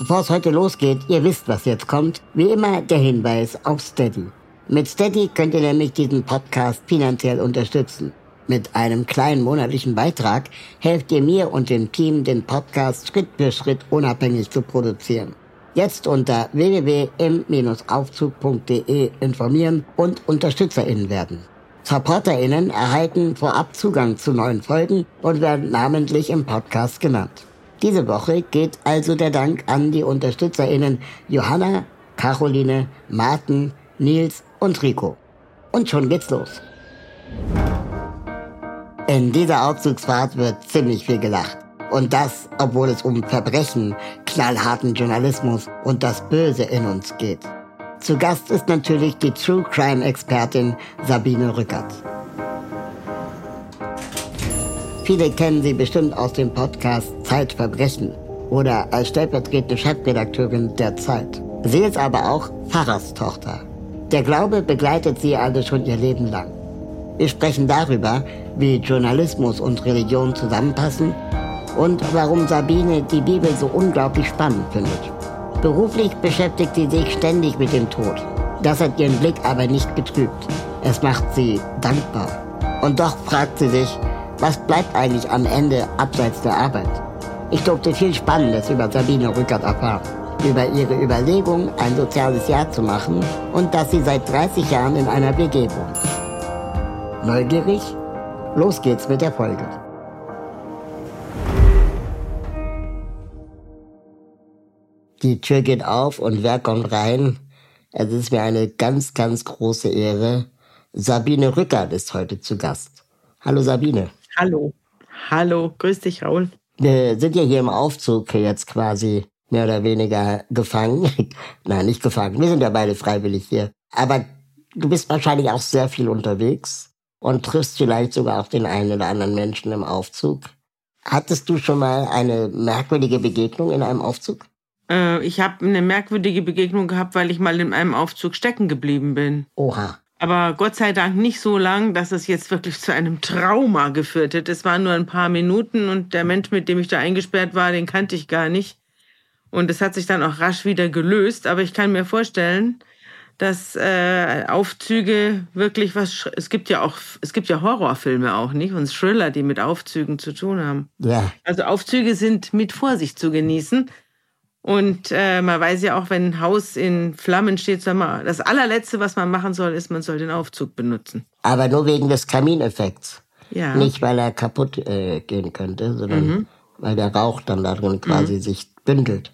Bevor es heute losgeht, ihr wisst, was jetzt kommt, wie immer der Hinweis auf Steady. Mit Steady könnt ihr nämlich diesen Podcast finanziell unterstützen. Mit einem kleinen monatlichen Beitrag helft ihr mir und dem Team, den Podcast Schritt für Schritt unabhängig zu produzieren. Jetzt unter www.im-aufzug.de informieren und UnterstützerInnen werden. SupporterInnen erhalten vorab Zugang zu neuen Folgen und werden namentlich im Podcast genannt. Diese Woche geht also der Dank an die UnterstützerInnen Johanna, Caroline, Martin, Nils und Rico. Und schon geht's los. In dieser Aufzugsfahrt wird ziemlich viel gelacht. Und das, obwohl es um Verbrechen, knallharten Journalismus und das Böse in uns geht. Zu Gast ist natürlich die True Crime Expertin Sabine Rückert. Viele kennen sie bestimmt aus dem Podcast Zeitverbrechen oder als stellvertretende Chefredakteurin der Zeit. Sie ist aber auch Pfarrerstochter. Der Glaube begleitet sie also schon ihr Leben lang. Wir sprechen darüber, wie Journalismus und Religion zusammenpassen und warum Sabine die Bibel so unglaublich spannend findet. Beruflich beschäftigt sie sich ständig mit dem Tod. Das hat ihren Blick aber nicht getrübt. Es macht sie dankbar. Und doch fragt sie sich, was bleibt eigentlich am Ende abseits der Arbeit? Ich durfte viel Spannendes über Sabine Rückert erfahren. Über ihre Überlegung, ein soziales Jahr zu machen und dass sie seit 30 Jahren in einer WG wohnt. Neugierig? Los geht's mit der Folge. Die Tür geht auf und wer kommt rein? Es ist mir eine ganz, ganz große Ehre. Sabine Rückert ist heute zu Gast. Hallo Sabine. Hallo. Hallo, grüß dich, Raul. Wir sind ja hier im Aufzug jetzt quasi mehr oder weniger gefangen. Nein, nicht gefangen. Wir sind ja beide freiwillig hier. Aber du bist wahrscheinlich auch sehr viel unterwegs und triffst vielleicht sogar auch den einen oder anderen Menschen im Aufzug. Hattest du schon mal eine merkwürdige Begegnung in einem Aufzug? Äh, ich habe eine merkwürdige Begegnung gehabt, weil ich mal in einem Aufzug stecken geblieben bin. Oha. Aber Gott sei Dank nicht so lang, dass es jetzt wirklich zu einem Trauma geführt hat. Es waren nur ein paar Minuten und der Mensch, mit dem ich da eingesperrt war, den kannte ich gar nicht. Und es hat sich dann auch rasch wieder gelöst. Aber ich kann mir vorstellen, dass äh, Aufzüge wirklich was. Es gibt ja auch, es gibt ja Horrorfilme auch, nicht? Und Thriller, die mit Aufzügen zu tun haben. Ja. Also Aufzüge sind mit Vorsicht zu genießen. Und äh, man weiß ja auch, wenn ein Haus in Flammen steht, soll man, das allerletzte, was man machen soll, ist, man soll den Aufzug benutzen. Aber nur wegen des Kamineffekts. Ja. Nicht, weil er kaputt äh, gehen könnte, sondern Mhm. weil der Rauch dann darin quasi sich bündelt.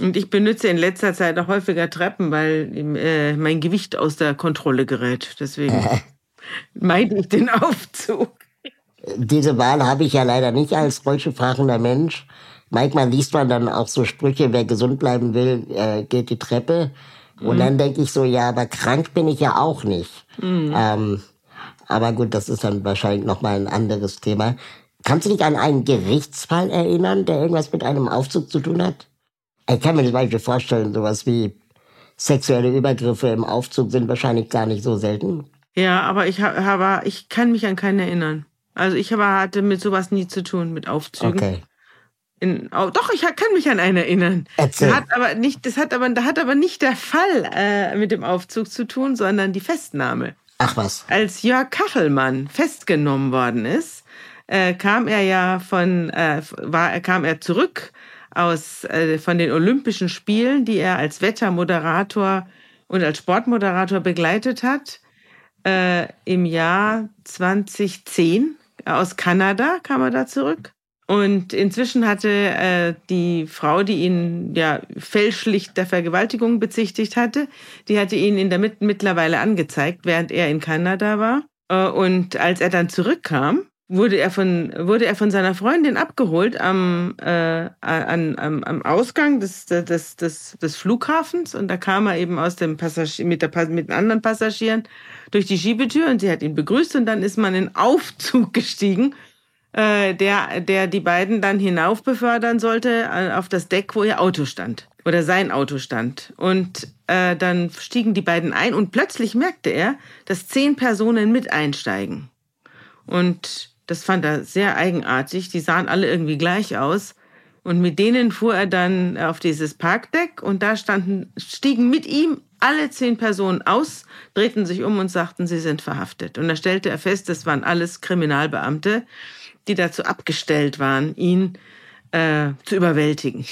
Und ich benutze in letzter Zeit auch häufiger Treppen, weil äh, mein Gewicht aus der Kontrolle gerät. Deswegen meide ich den Aufzug. Diese Wahl habe ich ja leider nicht als rollstuhlfahrender Mensch. Manchmal liest man dann auch so Sprüche, wer gesund bleiben will, äh, geht die Treppe. Und dann denke ich so, ja, aber krank bin ich ja auch nicht. Ähm, aber gut, das ist dann wahrscheinlich nochmal ein anderes Thema. Kannst du dich an einen Gerichtsfall erinnern, der irgendwas mit einem Aufzug zu tun hat? Ich kann mir zum Beispiel vorstellen, sowas wie sexuelle Übergriffe im Aufzug sind wahrscheinlich gar nicht so selten. Ja, aber ich ha- habe, ich kann mich an keinen erinnern. Also ich habe, hatte mit sowas nie zu tun, mit Aufzügen. Okay. In, oh, doch, ich kann mich an einen erinnern. Erzähl. Hat aber nicht, das hat aber, da hat aber nicht der Fall äh, mit dem Aufzug zu tun, sondern die Festnahme. Ach was. Als Jörg Kachelmann festgenommen worden ist, äh, kam er ja von, äh, war, kam er zurück aus äh, von den Olympischen Spielen, die er als Wettermoderator und als Sportmoderator begleitet hat. Äh, Im Jahr 2010 aus Kanada kam er da zurück. Und inzwischen hatte äh, die Frau, die ihn ja fälschlich der Vergewaltigung bezichtigt hatte, die hatte ihn in der Mitte mittlerweile angezeigt, während er in Kanada war. Äh, und als er dann zurückkam, wurde er von, wurde er von seiner Freundin abgeholt am, äh, an, am, am Ausgang des, des, des, des Flughafens und da kam er eben aus dem Passagier, mit, der, mit den anderen Passagieren durch die Schiebetür und sie hat ihn begrüßt und dann ist man in Aufzug gestiegen, äh, der, der die beiden dann hinauf befördern sollte äh, auf das Deck, wo ihr Auto stand oder sein Auto stand. Und äh, dann stiegen die beiden ein und plötzlich merkte er, dass zehn Personen mit einsteigen. Und das fand er sehr eigenartig. Die sahen alle irgendwie gleich aus. Und mit denen fuhr er dann auf dieses Parkdeck und da standen, stiegen mit ihm alle zehn Personen aus, drehten sich um und sagten, sie sind verhaftet. Und da stellte er fest, das waren alles Kriminalbeamte, die dazu abgestellt waren, ihn äh, zu überwältigen.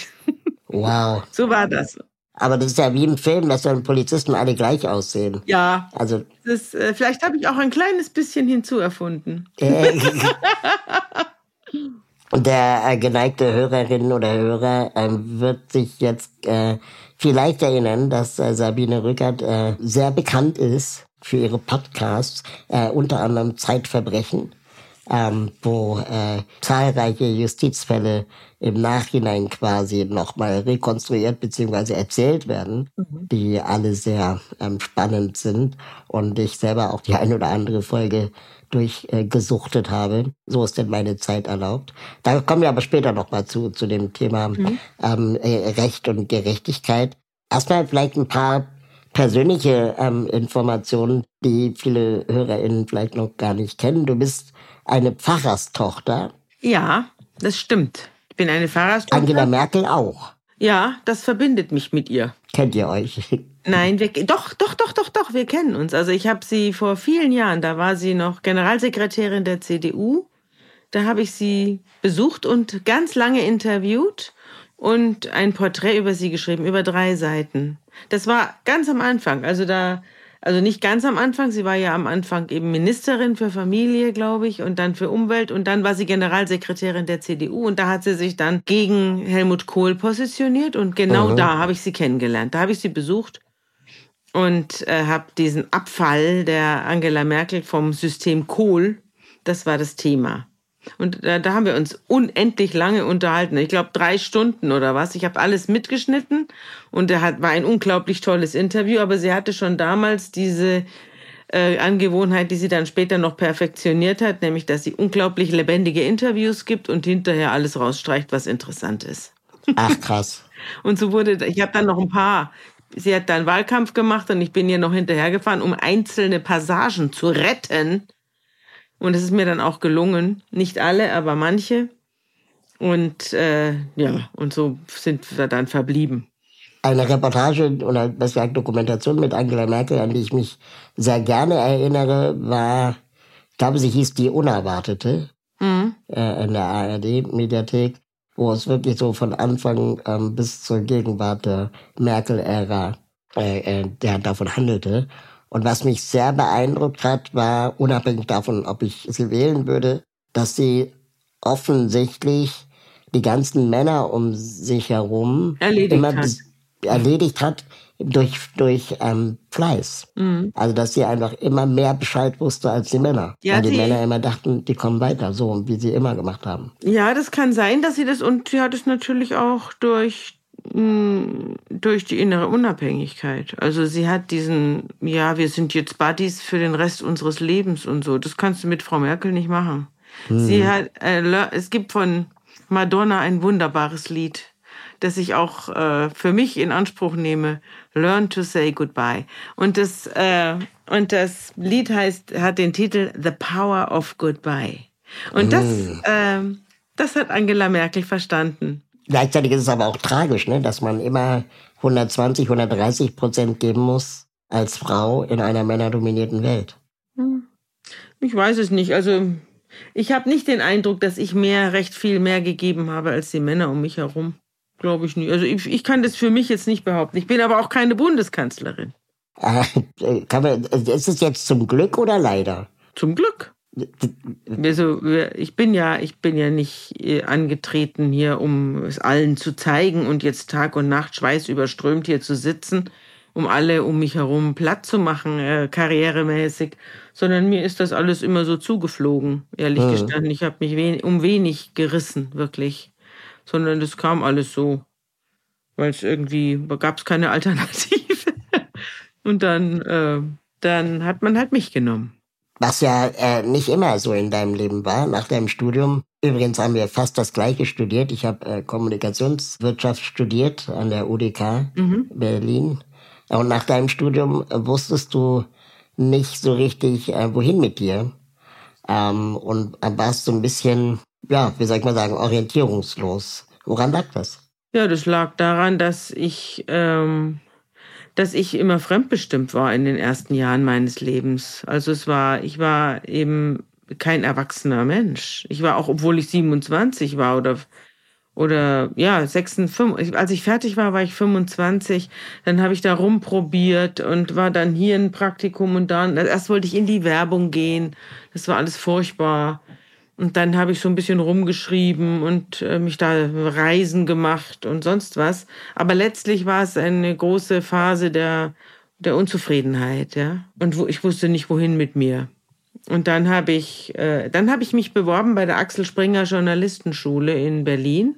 Wow. so war das. Aber das ist ja wie im Film, dass dann Polizisten alle gleich aussehen. Ja. Also. Das, äh, vielleicht habe ich auch ein kleines bisschen hinzuerfunden. Und der äh, geneigte Hörerin oder Hörer äh, wird sich jetzt äh, vielleicht erinnern, dass äh, Sabine Rückert äh, sehr bekannt ist für ihre Podcasts, äh, unter anderem Zeitverbrechen ähm, wo äh, zahlreiche Justizfälle im Nachhinein quasi nochmal rekonstruiert bzw. erzählt werden, mhm. die alle sehr ähm, spannend sind und ich selber auch die ein oder andere Folge durchgesuchtet äh, habe. So ist denn meine Zeit erlaubt. Da kommen wir aber später nochmal zu, zu dem Thema mhm. ähm, äh, Recht und Gerechtigkeit. Erstmal vielleicht ein paar persönliche ähm, Informationen, die viele HörerInnen vielleicht noch gar nicht kennen. Du bist eine Pfarrerstochter. Ja, das stimmt. Ich bin eine Pfarrerstochter. Angela Merkel auch. Ja, das verbindet mich mit ihr. Kennt ihr euch? Nein, wir, doch, doch, doch, doch, doch, wir kennen uns. Also ich habe sie vor vielen Jahren, da war sie noch Generalsekretärin der CDU. Da habe ich sie besucht und ganz lange interviewt und ein Porträt über sie geschrieben, über drei Seiten. Das war ganz am Anfang. Also da also nicht ganz am Anfang, sie war ja am Anfang eben Ministerin für Familie, glaube ich, und dann für Umwelt und dann war sie Generalsekretärin der CDU und da hat sie sich dann gegen Helmut Kohl positioniert und genau mhm. da habe ich sie kennengelernt. Da habe ich sie besucht und äh, habe diesen Abfall der Angela Merkel vom System Kohl, das war das Thema. Und da, da haben wir uns unendlich lange unterhalten. Ich glaube drei Stunden oder was. Ich habe alles mitgeschnitten und er hat, war ein unglaublich tolles Interview. Aber sie hatte schon damals diese äh, Angewohnheit, die sie dann später noch perfektioniert hat, nämlich dass sie unglaublich lebendige Interviews gibt und hinterher alles rausstreicht, was interessant ist. Ach krass. und so wurde, ich habe dann noch ein paar. Sie hat dann Wahlkampf gemacht und ich bin ihr noch hinterhergefahren, um einzelne Passagen zu retten und es ist mir dann auch gelungen. Nicht alle, aber manche. Und äh, ja, und so sind wir dann verblieben. Eine Reportage oder besser gesagt Dokumentation mit Angela Merkel, an die ich mich sehr gerne erinnere, war, ich glaube, sie hieß Die Unerwartete mhm. äh, in der ARD-Mediathek, wo es wirklich so von Anfang ähm, bis zur Gegenwart der Merkel-Ära äh, äh, der davon handelte. Und was mich sehr beeindruckt hat, war, unabhängig davon, ob ich sie wählen würde, dass sie offensichtlich die ganzen Männer um sich herum erledigt immer hat. erledigt hat durch, durch ähm, Fleiß. Mhm. Also dass sie einfach immer mehr Bescheid wusste als die Männer. Ja, Weil die Männer immer dachten, die kommen weiter, so wie sie immer gemacht haben. Ja, das kann sein, dass sie das, und sie hat es natürlich auch durch durch die innere Unabhängigkeit. Also sie hat diesen, ja, wir sind jetzt Buddies für den Rest unseres Lebens und so. Das kannst du mit Frau Merkel nicht machen. Hm. Sie hat, äh, es gibt von Madonna ein wunderbares Lied, das ich auch äh, für mich in Anspruch nehme. Learn to say goodbye. Und das, äh, und das Lied heißt, hat den Titel The Power of Goodbye. Und das, äh, das hat Angela Merkel verstanden. Gleichzeitig ist es aber auch tragisch, ne, dass man immer 120, 130 Prozent geben muss als Frau in einer männerdominierten Welt. Hm. Ich weiß es nicht. Also ich habe nicht den Eindruck, dass ich mehr, recht viel mehr gegeben habe als die Männer um mich herum. Glaube ich nicht. Also ich, ich kann das für mich jetzt nicht behaupten. Ich bin aber auch keine Bundeskanzlerin. Äh, kann man, ist es jetzt zum Glück oder leider? Zum Glück. Also, ich bin ja, ich bin ja nicht äh, angetreten hier, um es allen zu zeigen und jetzt Tag und Nacht schweißüberströmt hier zu sitzen um alle um mich herum platt zu machen, äh, karrieremäßig, sondern mir ist das alles immer so zugeflogen, ehrlich mhm. gestanden. Ich habe mich wen um wenig gerissen, wirklich, sondern das kam alles so, weil es irgendwie gab es keine Alternative. Und dann, äh, dann hat man halt mich genommen. Was ja äh, nicht immer so in deinem Leben war. Nach deinem Studium, übrigens haben wir fast das gleiche studiert. Ich habe äh, Kommunikationswirtschaft studiert an der UDK mhm. Berlin. Und nach deinem Studium äh, wusstest du nicht so richtig, äh, wohin mit dir. Ähm, und warst so ein bisschen, ja, wie soll ich mal sagen, orientierungslos. Woran lag das? Ja, das lag daran, dass ich ähm, dass ich immer fremdbestimmt war in den ersten Jahren meines Lebens. Also es war, ich war eben kein erwachsener Mensch. Ich war auch, obwohl ich 27 war oder oder ja, 56, als ich fertig war, war ich 25, dann habe ich da rumprobiert und war dann hier ein Praktikum und dann, erst wollte ich in die Werbung gehen, das war alles furchtbar. Und dann habe ich so ein bisschen rumgeschrieben und äh, mich da Reisen gemacht und sonst was. Aber letztlich war es eine große Phase der, der Unzufriedenheit, ja. Und wo, ich wusste nicht, wohin mit mir. Und dann habe ich, äh, dann habe ich mich beworben bei der Axel Springer Journalistenschule in Berlin.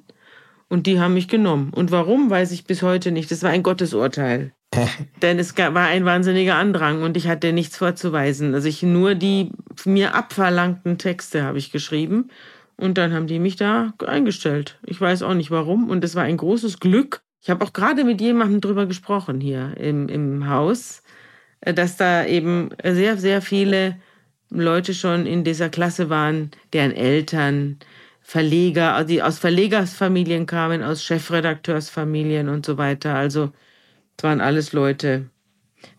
Und die haben mich genommen. Und warum, weiß ich bis heute nicht. Das war ein Gottesurteil. Denn es war ein wahnsinniger Andrang und ich hatte nichts vorzuweisen. Also ich nur die mir abverlangten Texte habe ich geschrieben und dann haben die mich da eingestellt. Ich weiß auch nicht warum und es war ein großes Glück. Ich habe auch gerade mit jemandem drüber gesprochen hier im, im Haus, äh, dass da eben sehr, sehr viele Leute schon in dieser Klasse waren, deren Eltern Verleger, die aus Verlegersfamilien kamen, aus Chefredakteursfamilien und so weiter. Also es waren alles Leute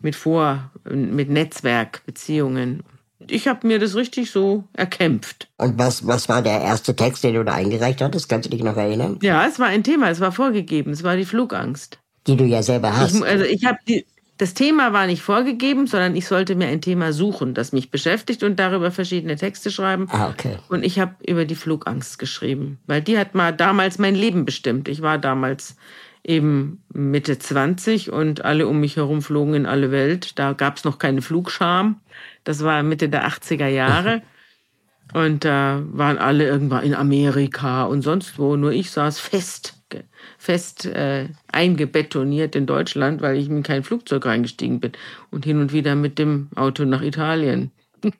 mit Vor-, mit Netzwerkbeziehungen. Ich habe mir das richtig so erkämpft. Und was, was war der erste Text, den du da eingereicht hattest? Kannst du dich noch erinnern? Ja, es war ein Thema, es war vorgegeben, es war die Flugangst. Die du ja selber hast. Ich, also ich habe die, das Thema war nicht vorgegeben, sondern ich sollte mir ein Thema suchen, das mich beschäftigt und darüber verschiedene Texte schreiben. Ah, okay. Und ich habe über die Flugangst geschrieben, weil die hat mal damals mein Leben bestimmt. Ich war damals eben Mitte 20 und alle um mich herum flogen in alle Welt. Da gab es noch keine Flugscham. Das war Mitte der 80er Jahre. Und da äh, waren alle irgendwann in Amerika und sonst wo. Nur ich saß fest, fest äh, eingebetoniert in Deutschland, weil ich in kein Flugzeug reingestiegen bin und hin und wieder mit dem Auto nach Italien.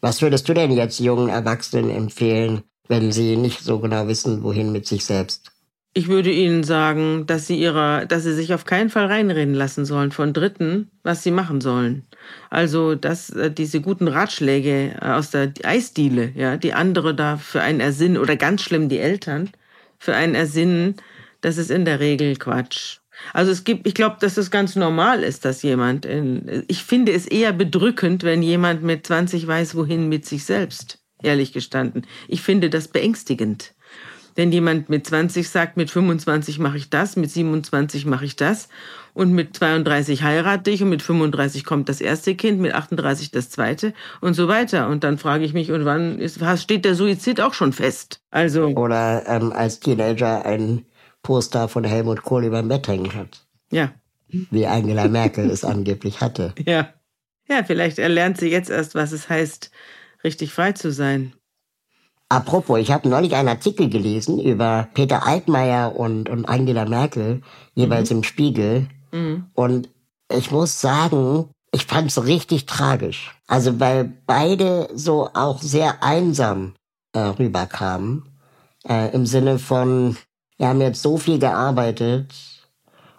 Was würdest du denn jetzt jungen Erwachsenen empfehlen, wenn sie nicht so genau wissen, wohin mit sich selbst? Ich würde Ihnen sagen, dass Sie ihrer, dass Sie sich auf keinen Fall reinreden lassen sollen von Dritten, was Sie machen sollen. Also, dass äh, diese guten Ratschläge äh, aus der Eisdiele, ja, die andere da für einen ersinnen oder ganz schlimm die Eltern für einen ersinnen, das ist in der Regel Quatsch. Also es gibt, ich glaube, dass es ganz normal ist, dass jemand, in, ich finde es eher bedrückend, wenn jemand mit 20 weiß, wohin mit sich selbst, ehrlich gestanden. Ich finde das beängstigend. Wenn jemand mit 20 sagt, mit 25 mache ich das, mit 27 mache ich das und mit 32 heirate ich und mit 35 kommt das erste Kind, mit 38 das zweite und so weiter. Und dann frage ich mich, und wann ist, steht der Suizid auch schon fest? Also oder ähm, als Teenager ein Poster von Helmut Kohl über dem Bett hängen hat. Ja. Wie Angela Merkel es angeblich hatte. Ja. Ja, vielleicht erlernt sie jetzt erst, was es heißt, richtig frei zu sein. Apropos, ich habe neulich einen Artikel gelesen über Peter Altmaier und, und Angela Merkel, jeweils mhm. im Spiegel. Mhm. Und ich muss sagen, ich fand's richtig tragisch. Also weil beide so auch sehr einsam äh, rüberkamen. Äh, Im Sinne von, wir haben jetzt so viel gearbeitet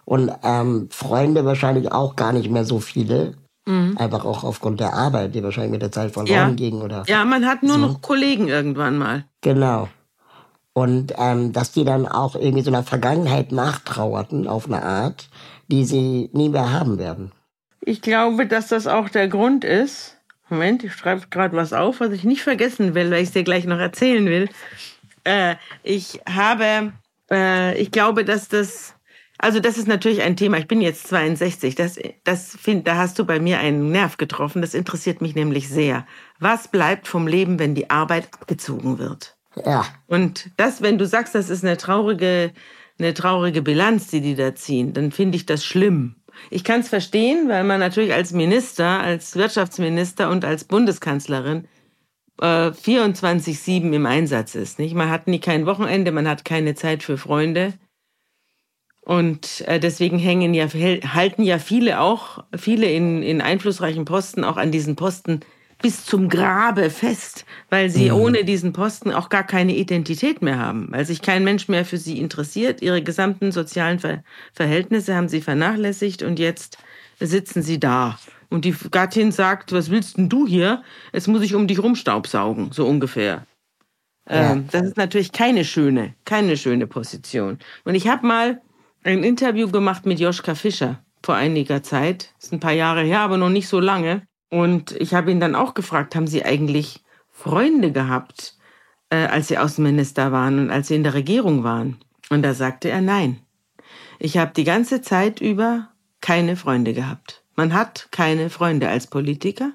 und ähm, Freunde wahrscheinlich auch gar nicht mehr so viele. Mhm. Einfach auch aufgrund der Arbeit, die wahrscheinlich mit der Zeit verloren ja. ging. Oder ja, man hat nur so. noch Kollegen irgendwann mal. Genau. Und ähm, dass die dann auch irgendwie so einer Vergangenheit nachtrauerten auf eine Art, die sie nie mehr haben werden. Ich glaube, dass das auch der Grund ist. Moment, ich schreibe gerade was auf, was ich nicht vergessen will, weil ich es dir gleich noch erzählen will. Äh, ich habe, äh, ich glaube, dass das also das ist natürlich ein Thema. Ich bin jetzt 62. Das, das find, da hast du bei mir einen Nerv getroffen. Das interessiert mich nämlich sehr. Was bleibt vom Leben, wenn die Arbeit abgezogen wird? Ja. Und das, wenn du sagst, das ist eine traurige, eine traurige Bilanz, die die da ziehen, dann finde ich das schlimm. Ich kann es verstehen, weil man natürlich als Minister, als Wirtschaftsminister und als Bundeskanzlerin äh, 24-7 im Einsatz ist. Nicht? Man hat nie kein Wochenende, man hat keine Zeit für Freunde. Und äh, deswegen hängen ja, halten ja viele auch, viele in, in einflussreichen Posten auch an diesen Posten bis zum Grabe fest, weil sie mhm. ohne diesen Posten auch gar keine Identität mehr haben, weil sich kein Mensch mehr für sie interessiert. Ihre gesamten sozialen Ver Verhältnisse haben sie vernachlässigt und jetzt sitzen sie da. Und die Gattin sagt, was willst denn du hier? Jetzt muss ich um dich rumstaubsaugen, so ungefähr. Ja. Ähm, das ist natürlich keine schöne, keine schöne Position. Und ich habe mal ein Interview gemacht mit Joschka Fischer vor einiger Zeit. Ist ein paar Jahre her, aber noch nicht so lange. Und ich habe ihn dann auch gefragt, haben Sie eigentlich Freunde gehabt, äh, als Sie Außenminister waren und als Sie in der Regierung waren? Und da sagte er nein. Ich habe die ganze Zeit über keine Freunde gehabt. Man hat keine Freunde als Politiker.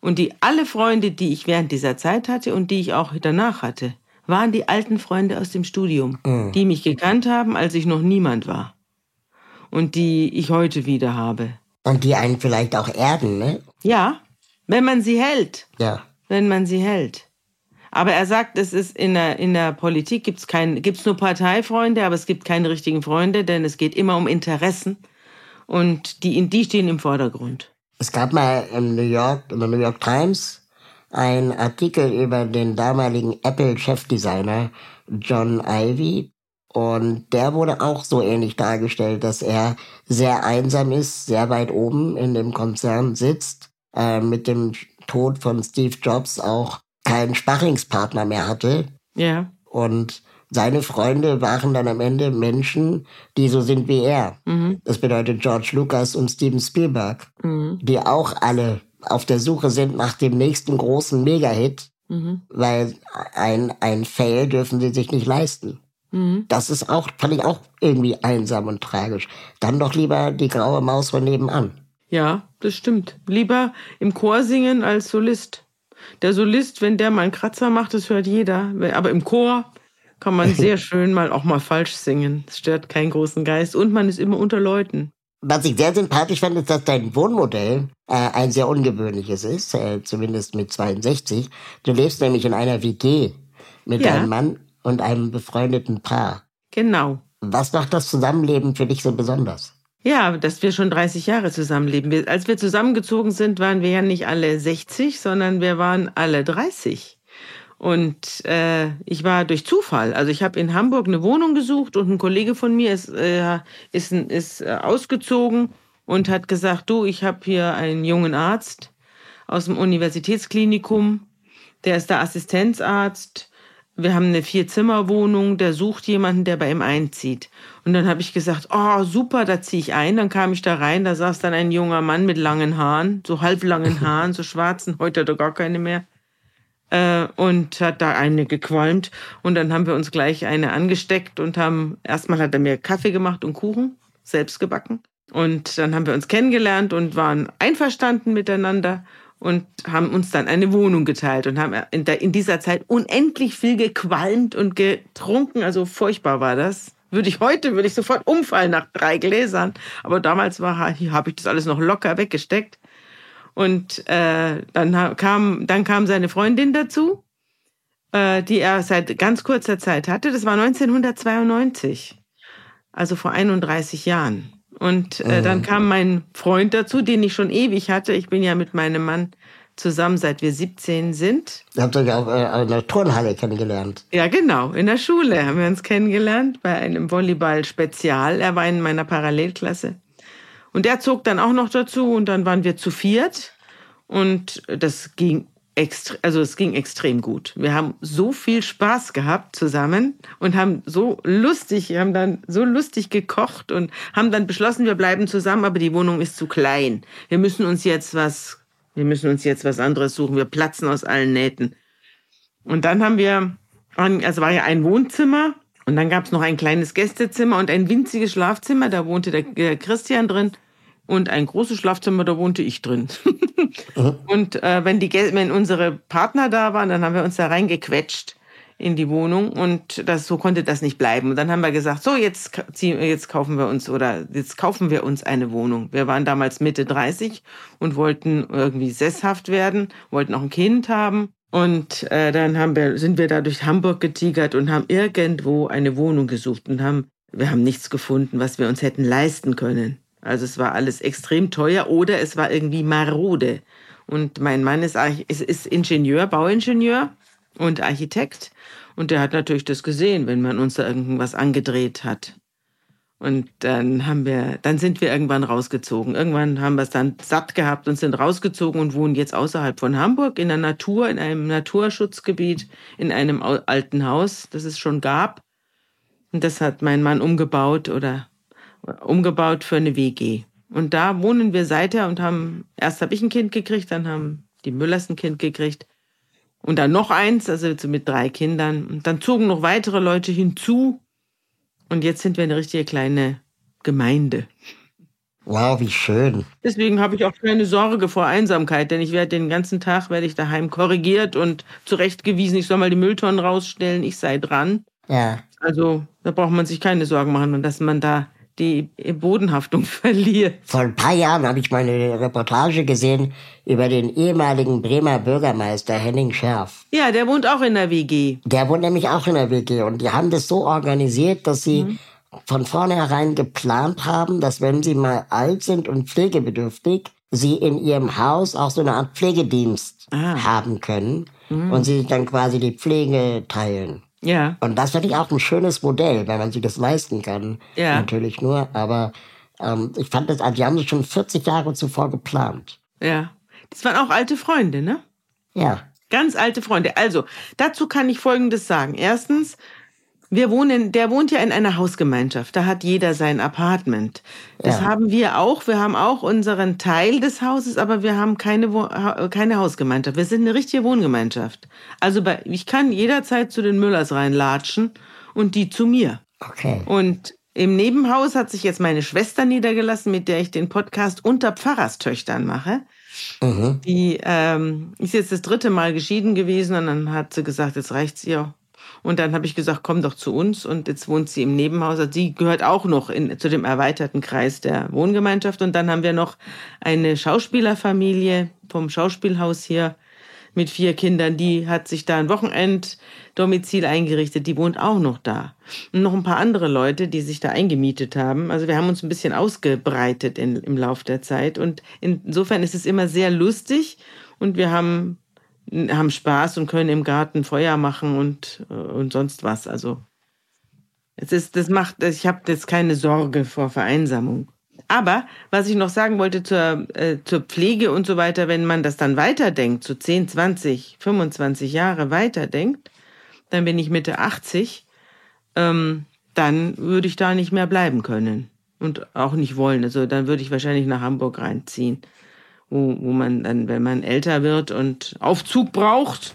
Und die alle Freunde, die ich während dieser Zeit hatte und die ich auch danach hatte, waren die alten Freunde aus dem Studium, mhm. die mich gekannt haben, als ich noch niemand war. Und die ich heute wieder habe. Und die einen vielleicht auch erden, ne? Ja, wenn man sie hält. Ja. Wenn man sie hält. Aber er sagt, es ist in der, in der Politik gibt's kein, gibt's nur Parteifreunde, aber es gibt keine richtigen Freunde, denn es geht immer um Interessen. Und die, die stehen im Vordergrund. Es gab mal im New York, in der New York Times einen Artikel über den damaligen Apple-Chefdesigner John Ivy. Und der wurde auch so ähnlich dargestellt, dass er sehr einsam ist, sehr weit oben in dem Konzern sitzt, äh, mit dem Tod von Steve Jobs auch keinen Sparringspartner mehr hatte. Ja. Und seine Freunde waren dann am Ende Menschen, die so sind wie er. Mhm. Das bedeutet George Lucas und Steven Spielberg, mhm. die auch alle auf der Suche sind nach dem nächsten großen Mega-Hit, mhm. weil ein, ein Fail dürfen sie sich nicht leisten. Mhm. Das ist auch, fand ich auch irgendwie einsam und tragisch. Dann doch lieber die graue Maus von nebenan. Ja, das stimmt. Lieber im Chor singen als Solist. Der Solist, wenn der mal einen Kratzer macht, das hört jeder. Aber im Chor kann man sehr schön mal auch mal falsch singen. Das stört keinen großen Geist. Und man ist immer unter Leuten. Was ich sehr sympathisch fand, ist, dass dein Wohnmodell äh, ein sehr ungewöhnliches ist, äh, zumindest mit 62. Du lebst nämlich in einer WG mit ja. deinem Mann und einem befreundeten Paar. Genau. Was macht das Zusammenleben für dich so besonders? Ja, dass wir schon 30 Jahre zusammenleben. Wir, als wir zusammengezogen sind, waren wir ja nicht alle 60, sondern wir waren alle 30. Und äh, ich war durch Zufall. Also ich habe in Hamburg eine Wohnung gesucht und ein Kollege von mir ist, äh, ist, ist äh, ausgezogen und hat gesagt, du, ich habe hier einen jungen Arzt aus dem Universitätsklinikum, der ist der Assistenzarzt. Wir haben eine Vier-Zimmer-Wohnung, der sucht jemanden, der bei ihm einzieht. Und dann habe ich gesagt, oh super, da ziehe ich ein. Dann kam ich da rein, da saß dann ein junger Mann mit langen Haaren, so halblangen Haaren, so schwarzen, heute hat er gar keine mehr äh, und hat da eine gequalmt. Und dann haben wir uns gleich eine angesteckt und haben, erstmal hat er mir Kaffee gemacht und Kuchen, selbst gebacken. Und dann haben wir uns kennengelernt und waren einverstanden miteinander und haben uns dann eine Wohnung geteilt und haben in, dieser Zeit unendlich viel gequalmt und getrunken. Also furchtbar war das. Würde ich heute, würde ich sofort umfallen nach drei Gläsern. Aber damals war, habe ich das alles noch locker weggesteckt. Und äh, dann kam, dann kam seine Freundin dazu, äh, die er seit ganz kurzer Zeit hatte. Das war 1992, also vor 31 Jahren. Und äh, mhm. dann kam mein Freund dazu, den ich schon ewig hatte. Ich bin ja mit meinem Mann zusammen, seit wir 17 sind. Ihr habt euch auch äh, in der Turnhalle kennengelernt. Ja, genau. In der Schule haben wir uns kennengelernt bei einem Volleyball-Spezial. Er war in meiner Parallelklasse. Und der zog dann auch noch dazu und dann waren wir zu viert und das ging extre also es ging extrem gut. Wir haben so viel Spaß gehabt zusammen und haben so lustig, haben dann so lustig gekocht und haben dann beschlossen, wir bleiben zusammen, aber die Wohnung ist zu klein. Wir müssen uns jetzt was, wir müssen uns jetzt was anderes suchen. Wir platzen aus allen Nähten. Und dann haben wir, also war ja ein Wohnzimmer und dann gab es noch ein kleines Gästezimmer und ein winziges Schlafzimmer. Da wohnte der Christian drin und ein großes Schlafzimmer, da wohnte ich drin. und äh, wenn, die, wenn unsere Partner da waren, dann haben wir uns da reingequetscht in die Wohnung und das, so konnte das nicht bleiben. Und dann haben wir gesagt, so jetzt, jetzt kaufen wir uns oder jetzt kaufen wir uns eine Wohnung. Wir waren damals Mitte 30 und wollten irgendwie sesshaft werden, wollten auch ein Kind haben. Und äh, dann haben wir, sind wir da durch Hamburg getigert und haben irgendwo eine Wohnung gesucht und haben, wir haben nichts gefunden, was wir uns hätten leisten können. Also es war alles extrem teuer oder es war irgendwie marode. Und mein Mann ist, ist, Ingenieur, Bauingenieur und Architekt. Und der hat natürlich das gesehen, wenn man uns da irgendwas angedreht hat. Und dann haben wir, dann sind wir irgendwann rausgezogen. Irgendwann haben wir es dann satt gehabt und sind rausgezogen und wohnen jetzt außerhalb von Hamburg in der Natur, in einem Naturschutzgebiet, in einem alten Haus, das es schon gab. Und das hat mein Mann umgebaut oder umgebaut für eine WG. Und da wohnen wir seither und haben, erst habe ich ein Kind gekriegt, dann haben die Müllers ein Kind gekriegt. Und dann noch eins, also mit drei Kindern. Und dann zogen noch weitere Leute hinzu. Und jetzt sind wir eine richtige kleine Gemeinde. Wow, wie schön. Deswegen habe ich auch keine Sorge vor Einsamkeit, denn ich werde den ganzen Tag werde ich daheim korrigiert und zurechtgewiesen, ich soll mal die Mülltonnen rausstellen, ich sei dran. Ja. Also da braucht man sich keine Sorgen machen, dass man da die Bodenhaftung verliert. Vor ein paar Jahren habe ich mal eine Reportage gesehen über den ehemaligen Bremer Bürgermeister Henning Scherf. Ja, der wohnt auch in der WG. Der wohnt nämlich auch in der WG und die haben das so organisiert, dass sie mhm. von vornherein geplant haben, dass wenn sie mal alt sind und pflegebedürftig, sie in ihrem Haus auch so eine Art Pflegedienst ah. haben können mhm. und sie dann quasi die Pflege teilen. Ja. Und das finde ich auch ein schönes Modell, wenn man sich das leisten kann. Ja. Natürlich nur, aber ähm, ich fand das, also die haben das schon 40 Jahre zuvor geplant. Ja. Das waren auch alte Freunde, ne? Ja. Ganz alte Freunde. Also, dazu kann ich Folgendes sagen. Erstens, wir wohnen, der wohnt ja in einer Hausgemeinschaft. Da hat jeder sein Apartment. Das ja. haben wir auch. Wir haben auch unseren Teil des Hauses, aber wir haben keine, keine Hausgemeinschaft. Wir sind eine richtige Wohngemeinschaft. Also bei, ich kann jederzeit zu den Müllers reinlatschen und die zu mir. Okay. Und im Nebenhaus hat sich jetzt meine Schwester niedergelassen, mit der ich den Podcast unter Pfarrerstöchtern mache. Mhm. Die ähm, ist jetzt das dritte Mal geschieden gewesen und dann hat sie gesagt, jetzt reicht's ihr und dann habe ich gesagt, komm doch zu uns. Und jetzt wohnt sie im Nebenhaus. Also sie gehört auch noch in, zu dem erweiterten Kreis der Wohngemeinschaft. Und dann haben wir noch eine Schauspielerfamilie vom Schauspielhaus hier mit vier Kindern. Die hat sich da ein Wochenenddomizil eingerichtet. Die wohnt auch noch da. Und noch ein paar andere Leute, die sich da eingemietet haben. Also wir haben uns ein bisschen ausgebreitet in, im Lauf der Zeit. Und insofern ist es immer sehr lustig. Und wir haben haben Spaß und können im Garten Feuer machen und, äh, und sonst was. Also es ist, das macht, ich habe jetzt keine Sorge vor Vereinsamung. Aber was ich noch sagen wollte zur, äh, zur Pflege und so weiter, wenn man das dann weiterdenkt, so 10, 20, 25 Jahre weiterdenkt, dann bin ich Mitte 80, ähm, dann würde ich da nicht mehr bleiben können und auch nicht wollen. Also dann würde ich wahrscheinlich nach Hamburg reinziehen wo, wo man dann, wenn man älter wird und Aufzug braucht.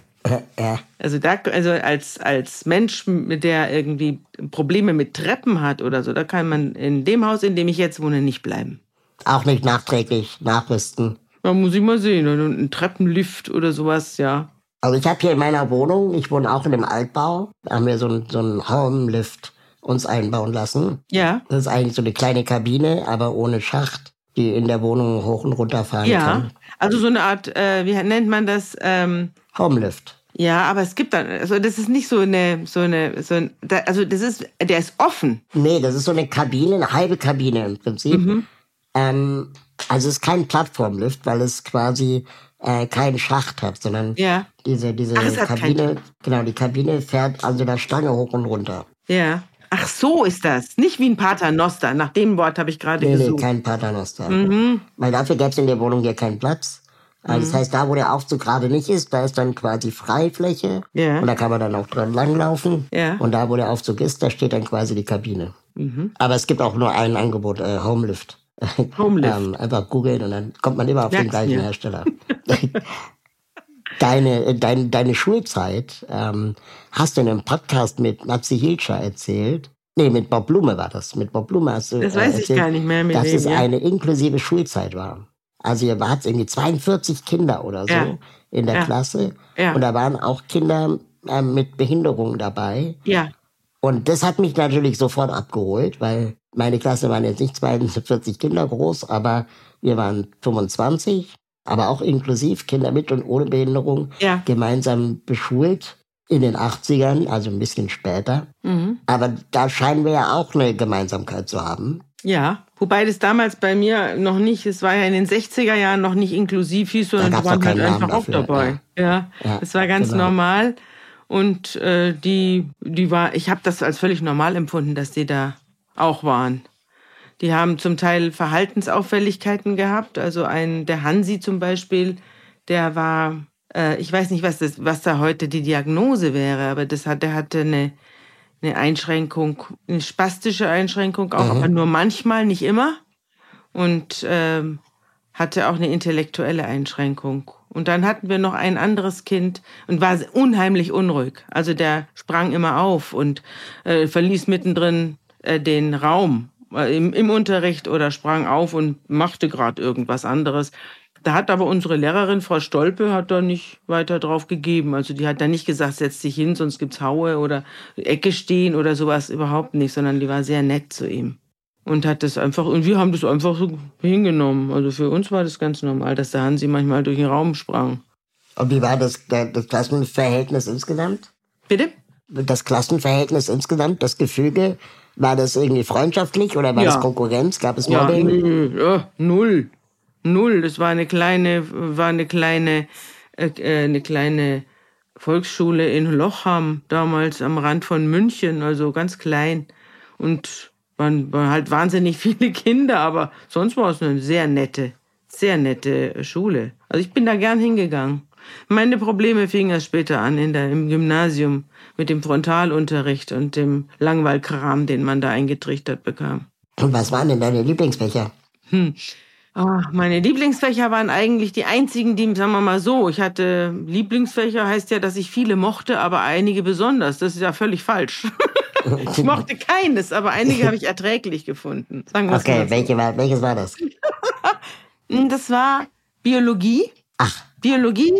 Also da, also als, als Mensch, mit der irgendwie Probleme mit Treppen hat oder so, da kann man in dem Haus, in dem ich jetzt wohne, nicht bleiben. Auch nicht nachträglich nachrüsten. Da muss ich mal sehen. Ein Treppenlift oder sowas, ja. Also ich habe hier in meiner Wohnung, ich wohne auch in einem Altbau, haben wir so einen so einen Home-Lift uns einbauen lassen. Ja. Das ist eigentlich so eine kleine Kabine, aber ohne Schacht die in der Wohnung hoch und runter fahren ja, kann. also so eine Art, äh, wie nennt man das? Ähm, Homelift. Ja, aber es gibt dann, also das ist nicht so eine, so eine, so ein, also das ist, der ist offen. Nee, das ist so eine Kabine, eine halbe Kabine im Prinzip. Mhm. Ähm, also es ist kein Plattformlift, weil es quasi äh, keinen Schacht hat, sondern ja. diese, diese Ach, Kabine, genau, die Kabine fährt an so einer Stange hoch und runter. Ja. Ach so ist das. Nicht wie ein Paternoster. Nach dem Wort habe ich gerade nee, gesucht. Nee, kein Paternoster. Mhm. Weil dafür gäbe es in der Wohnung ja keinen Platz. Also mhm. Das heißt, da wo der Aufzug gerade nicht ist, da ist dann quasi Freifläche. Ja. Und da kann man dann auch dran langlaufen. Ja. Und da wo der Aufzug ist, da steht dann quasi die Kabine. Mhm. Aber es gibt auch nur ein Angebot, äh, Homelift. Homelift. ähm, einfach googeln und dann kommt man immer auf Merk's den gleichen mir. Hersteller. deine, deine, deine Schulzeit ähm, hast du in einem Podcast mit Matze Hilscher erzählt. Nee, mit Bob Blume war das. Mit Bob Blume hast du Das weiß erzählt, ich gar nicht mehr. Mit dass wem, es ja. eine inklusive Schulzeit war. Also ihr wart irgendwie 42 Kinder oder so ja. in der ja. Klasse. Ja. Und da waren auch Kinder äh, mit Behinderung dabei. Ja. Und das hat mich natürlich sofort abgeholt, weil meine Klasse waren jetzt nicht 42 Kinder groß, aber wir waren 25, aber auch inklusiv Kinder mit und ohne Behinderung Ja. gemeinsam beschult in den 80ern, also ein bisschen später. Mhm. Aber da scheinen wir ja auch eine Gemeinsamkeit zu haben. Ja, wobei das damals bei mir noch nicht, es war ja in den 60er Jahren noch nicht inklusiv hieß, sondern Da die waren halt einfach auch dafür, dabei. Ja, Ja, das war ganz genau. normal. Und äh, die, die war, ich habe das als völlig normal empfunden, dass die da auch waren. Die haben zum Teil Verhaltensauffälligkeiten gehabt. Also ein, der Hansi zum Beispiel, der war, äh, ich weiß nicht, was, das, was da heute die Diagnose wäre, aber das hat, der hatte eine, eine Einschränkung, eine spastische Einschränkung auch, aber nur manchmal, nicht immer. Und ähm, hatte auch eine intellektuelle Einschränkung. Und dann hatten wir noch ein anderes Kind und war unheimlich unruhig. Also der sprang immer auf und äh, verließ mittendrin äh, den Raum im, im Unterricht oder sprang auf und machte gerade irgendwas anderes. Da hat aber unsere Lehrerin, Frau Stolpe, hat da nicht weiter drauf gegeben. Also die hat da nicht gesagt, setz dich hin, sonst gibt's Haue oder Ecke stehen oder sowas überhaupt nicht, sondern die war sehr nett zu ihm. Und hat das einfach, und wir haben das einfach so hingenommen. Also für uns war das ganz normal, dass der Hansi manchmal durch den Raum sprang. Und wie war das, das Klassenverhältnis insgesamt? Bitte? Das Klassenverhältnis insgesamt, das Gefüge, war das irgendwie freundschaftlich oder war Ja. das Konkurrenz? Gab es Ja, Mobbing? nö, ja, null. Null. Das war eine kleine, war eine kleine, äh, äh, eine kleine Volksschule in Lochham, damals am Rand von München, also ganz klein. Und waren, waren halt wahnsinnig viele Kinder, aber sonst war es eine sehr nette, sehr nette Schule. Also ich bin da gern hingegangen. Meine Probleme fingen erst später an in der, im Gymnasium mit dem Frontalunterricht und dem Langweilkram, den man da eingetrichtert bekam. Und was waren denn deine Lieblingsfächer? Ah, meine Lieblingsfächer waren eigentlich die einzigen, die, sagen wir mal so, ich hatte Lieblingsfächer, heißt ja, dass ich viele mochte, aber einige besonders. Das ist ja völlig falsch. ich mochte keines, aber einige habe ich erträglich gefunden. Sagen wir Okay, mal so. welche war, welches war das? Das war Biologie. Ach, Biologie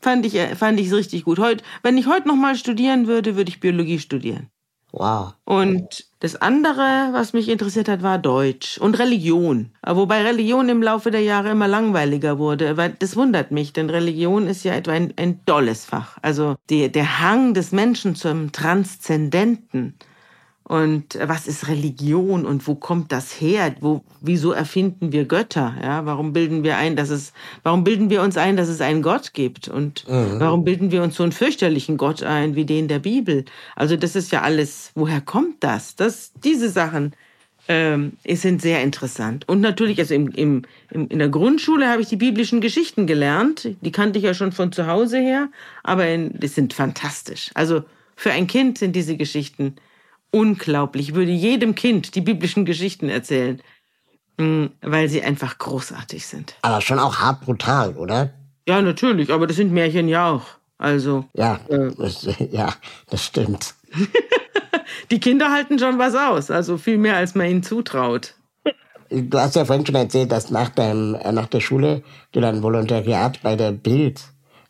fand ich, fand ich richtig gut. Heut, wenn ich heute noch mal studieren würde, würde ich Biologie studieren. wow. Und das andere, was mich interessiert hat, war Deutsch und Religion. Wobei Religion im Laufe der Jahre immer langweiliger wurde. Weil das wundert mich, denn Religion ist ja etwa ein, ein dolles Fach. Also die, der Hang des Menschen zum Transzendenten. Und was ist Religion und wo kommt das her? Wo, wieso erfinden wir Götter? Ja, warum bilden wir ein, dass es, warum bilden wir uns ein, dass es einen Gott gibt? Und warum bilden wir uns so einen fürchterlichen Gott ein wie den der Bibel? Also das ist ja alles, woher kommt das? Das, diese Sachen ähm, sind sehr interessant. Und natürlich, also im, im, in der Grundschule habe ich die biblischen Geschichten gelernt. Die kannte ich ja schon von zu Hause her, aber in, die sind fantastisch. Also für ein Kind sind diese Geschichten unglaublich. Ich würde jedem Kind die biblischen Geschichten erzählen, mh, weil sie einfach großartig sind. Aber schon auch hart brutal, oder? Ja, natürlich, aber das sind Märchen ja auch. Also Ja, das, ja, das stimmt. die Kinder halten schon was aus, also viel mehr, als man ihnen zutraut. Du hast ja vorhin schon erzählt, dass nach, deinem, äh, nach der Schule du dann Volontariat bei der Bild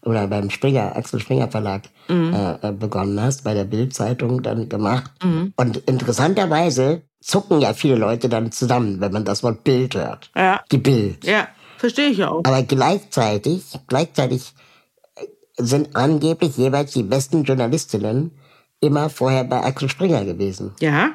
oder beim Springer, Axel Springer Verlag äh, äh, begonnen hast, bei der Bild-Zeitung dann gemacht. Und interessanterweise zucken ja viele Leute dann zusammen, wenn man das Wort Bild hört. Ja. Die Bild. Ja, verstehe ich ja auch. Aber gleichzeitig, gleichzeitig äh, sind angeblich jeweils die besten Journalistinnen immer vorher bei Axel Springer gewesen. Ja?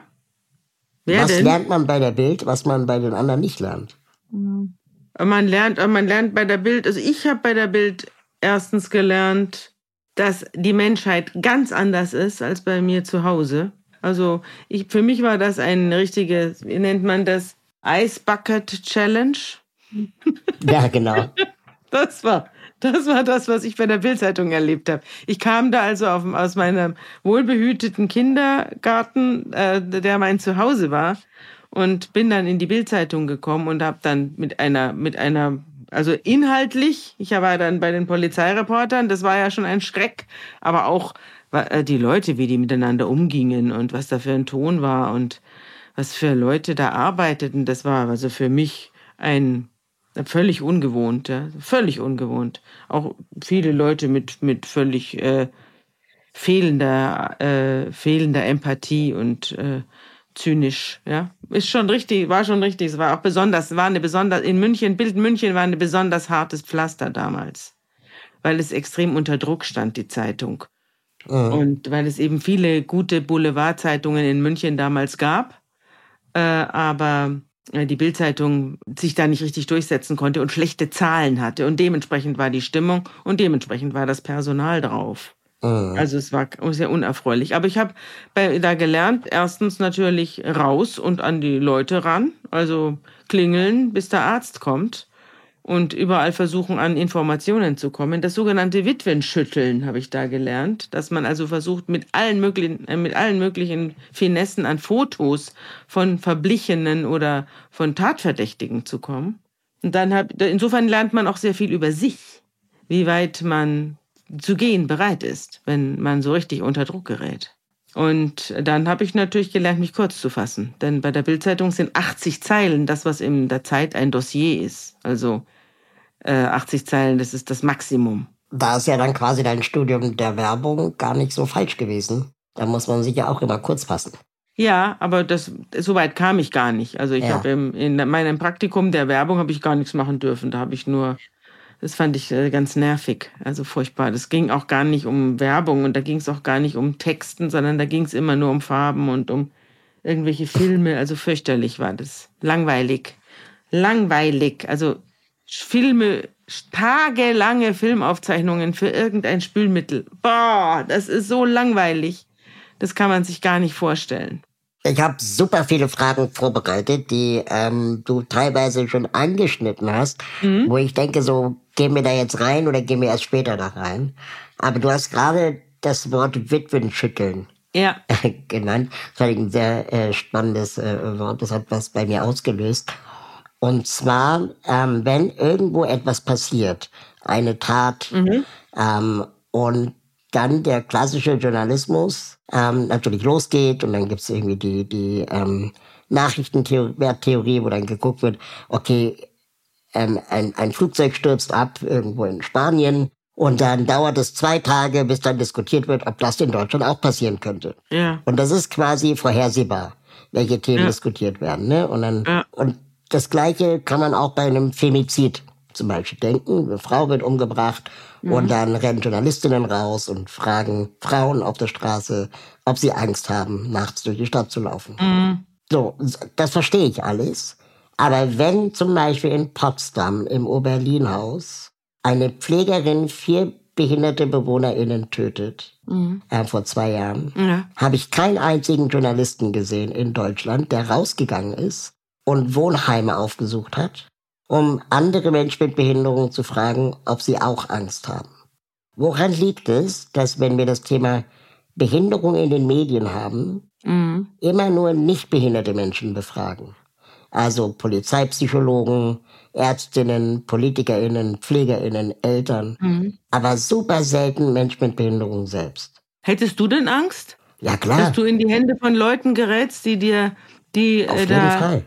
Wer was denn? lernt man bei der Bild, was man bei den anderen nicht lernt? Man lernt, man lernt bei der Bild, also ich habe bei der Bild erstens gelernt, dass die Menschheit ganz anders ist als bei mir zu Hause. Also ich, für mich war das ein richtiges, wie nennt man das, Ice Bucket Challenge. Ja, genau. Das war, das war das, was ich bei der Bildzeitung erlebt habe. Ich kam da also auf, aus meinem wohlbehüteten Kindergarten, äh, der mein Zuhause war, und bin dann in die Bildzeitung gekommen und habe dann mit einer, mit einer, also inhaltlich, ich war dann bei den Polizeireportern, das war ja schon ein Schreck, aber auch äh, die Leute, wie die miteinander umgingen und was da für ein Ton war und was für Leute da arbeiteten, das war also für mich ein völlig ungewohnt, ja, völlig ungewohnt. Auch viele Leute mit mit völlig äh, fehlender, äh, fehlender Empathie und äh, zynisch, ja. Ist schon richtig, war schon richtig. Es war auch besonders, war eine besonders, in München, Bild München war ein besonders hartes Pflaster damals. Weil es extrem unter Druck stand, die Zeitung. Mhm. Und weil es eben viele gute Boulevardzeitungen in München damals gab, äh, aber äh, die Bildzeitung sich da nicht richtig durchsetzen konnte und schlechte Zahlen hatte. Und dementsprechend war die Stimmung und dementsprechend war das Personal drauf. Mhm. Also es war sehr unerfreulich. Aber ich habe da gelernt, erstens natürlich raus und an die Leute ran. Also klingeln, bis der Arzt kommt und überall versuchen, an Informationen zu kommen. Das sogenannte Witwenschütteln habe ich da gelernt, dass man also versucht, mit allen möglichen, äh, mit allen möglichen Finessen an Fotos von Verblichenen oder von Tatverdächtigen zu kommen. Und dann hab, insofern lernt man auch sehr viel über sich, wie weit man zu gehen bereit ist, wenn man so richtig unter Druck gerät. Und dann habe ich natürlich gelernt, mich kurz zu fassen. Denn bei der Bildzeitung sind 80 Zeilen das, was in der Zeit ein Dossier ist. Also äh, 80 Zeilen, das ist das Maximum. Da ist ja dann quasi dein Studium der Werbung gar nicht so falsch gewesen. Da muss man sich ja auch immer kurz fassen. Ja, aber das so weit kam ich gar nicht. Also ich ja. habe in meinem Praktikum der Werbung habe ich gar nichts machen dürfen. Da habe ich nur das fand ich äh, ganz nervig, also furchtbar. Das ging auch gar nicht um Werbung und da ging es auch gar nicht um Texten, sondern da ging es immer nur um Farben und um irgendwelche Filme. Also fürchterlich war das. Langweilig. Langweilig. Also Filme, tagelange Filmaufzeichnungen für irgendein Spülmittel. Boah, das ist so langweilig. Das kann man sich gar nicht vorstellen. Ich habe super viele Fragen vorbereitet, die ähm, du teilweise schon angeschnitten hast, mhm. wo ich denke, so gehen wir da jetzt rein oder gehen wir erst später da rein. Aber du hast gerade das Wort Witwenschütteln ja. genannt. Das war ein sehr äh, spannendes äh, Wort, das hat was bei mir ausgelöst. Und zwar, ähm, wenn irgendwo etwas passiert, eine Tat, mhm. ähm, und dann der klassische Journalismus ähm, natürlich losgeht und dann gibt's irgendwie die, die ähm, Nachrichtentheorie, wo dann geguckt wird, okay, ähm, ein, ein Flugzeug stürzt ab irgendwo in Spanien und dann dauert es zwei Tage, bis dann diskutiert wird, ob das in Deutschland auch passieren könnte. Ja. Und das ist quasi vorhersehbar, welche Themen ja. diskutiert werden. Ne? Und, dann, ja. und das Gleiche kann man auch bei einem Femizid zum Beispiel denken. Eine Frau wird umgebracht mhm. und dann rennen Journalistinnen raus und fragen Frauen auf der Straße, ob sie Angst haben, nachts durch die Stadt zu laufen. Mhm. So, das verstehe ich alles. Aber wenn zum Beispiel in Potsdam im Oberlinhaus eine Pflegerin vier behinderte BewohnerInnen tötet, mhm. äh, vor zwei Jahren, ja. habe ich keinen einzigen Journalisten gesehen in Deutschland, der rausgegangen ist und Wohnheime aufgesucht hat, um andere Menschen mit Behinderung zu fragen, ob sie auch Angst haben. Woran liegt es, dass wenn wir das Thema Behinderung in den Medien haben, mhm. immer nur nicht behinderte Menschen befragen? Also Polizeipsychologen, Ärztinnen, PolitikerInnen, PflegerInnen, Eltern, mhm. aber super selten Menschen mit Behinderung selbst. Hättest du denn Angst? Ja, klar. Dass du in die Hände von Leuten gerätst, die dir, die Auf äh, da.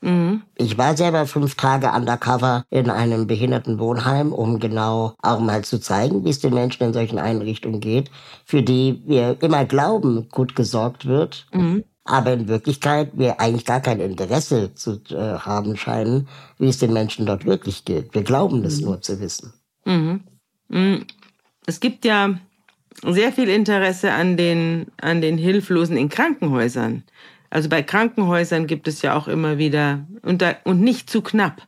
Mhm. Ich war selber fünf Tage undercover in einem Behindertenwohnheim, um genau auch mal zu zeigen, wie es den Menschen in solchen Einrichtungen geht, für die wir immer glauben, gut gesorgt wird. Mhm aber in Wirklichkeit wir eigentlich gar kein Interesse zu äh, haben scheinen, wie es den Menschen dort wirklich geht. Wir glauben das mhm. nur zu wissen. Mhm. mhm. Es gibt ja sehr viel Interesse an den, an den Hilflosen in Krankenhäusern. Also bei Krankenhäusern gibt es ja auch immer wieder, und, da, und nicht zu knapp,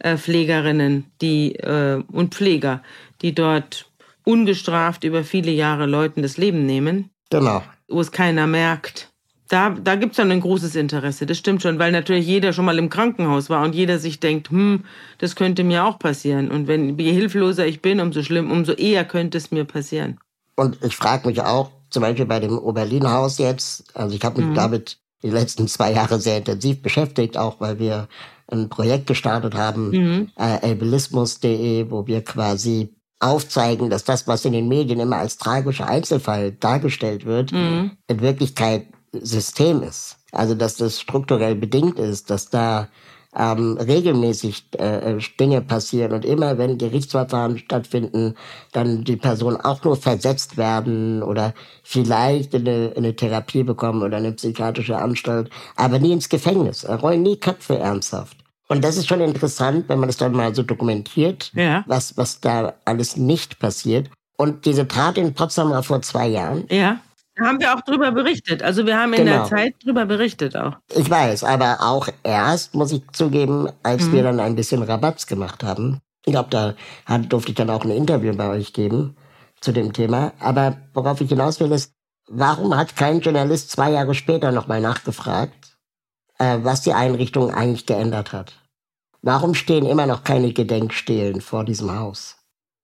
äh, Pflegerinnen die, äh, und Pfleger, die dort ungestraft über viele Jahre Leuten das Leben nehmen. Genau. Wo es keiner merkt. Da, da gibt's dann ein großes Interesse, das stimmt schon, weil natürlich jeder schon mal im Krankenhaus war und jeder sich denkt, hm, das könnte mir auch passieren. Und wenn je hilfloser ich bin, umso schlimm, umso eher könnte es mir passieren. Und ich frage mich auch, zum Beispiel bei dem Oberlin-Haus jetzt, also ich habe mich mhm. damit die letzten zwei Jahre sehr intensiv beschäftigt, auch weil wir ein Projekt gestartet haben, mhm. äh, elbelismus.de, wo wir quasi aufzeigen, dass das, was in den Medien immer als tragischer Einzelfall dargestellt wird, mhm. in Wirklichkeit System ist. Also dass das strukturell bedingt ist, dass da ähm, regelmäßig äh, Dinge passieren und immer wenn Gerichtsverfahren stattfinden, dann die Personen auch nur versetzt werden oder vielleicht eine, eine Therapie bekommen oder eine psychiatrische Anstalt, aber nie ins Gefängnis, rollen nie Köpfe ernsthaft. Und das ist schon interessant, wenn man das dann mal so dokumentiert, ja. was, was da alles nicht passiert. Und diese Tat in Potsdam war vor zwei Jahren. Ja. Haben wir auch drüber berichtet. Also wir haben in genau. der Zeit drüber berichtet auch. Ich weiß, aber auch erst, muss ich zugeben, als mhm. wir dann ein bisschen Rabatz gemacht haben. Ich glaube, da hat, durfte ich dann auch ein Interview bei euch geben zu dem Thema. Aber worauf ich hinaus will, ist, warum hat kein Journalist zwei Jahre später nochmal nachgefragt, äh, was die Einrichtung eigentlich geändert hat? Warum stehen immer noch keine Gedenkstelen vor diesem Haus?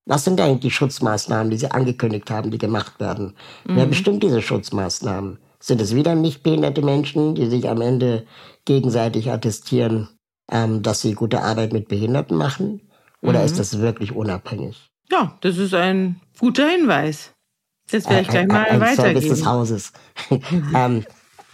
Was sind eigentlich die Schutzmaßnahmen, die Sie angekündigt haben, die gemacht werden? Mhm. Wer bestimmt diese Schutzmaßnahmen? Sind es wieder nicht behinderte Menschen, die sich am Ende gegenseitig attestieren, ähm, dass sie gute Arbeit mit Behinderten machen? Oder mhm. ist das wirklich unabhängig? Ja, das ist ein guter Hinweis. Das werde ich gleich mal ein, ein weitergeben. Service des Hauses. ähm,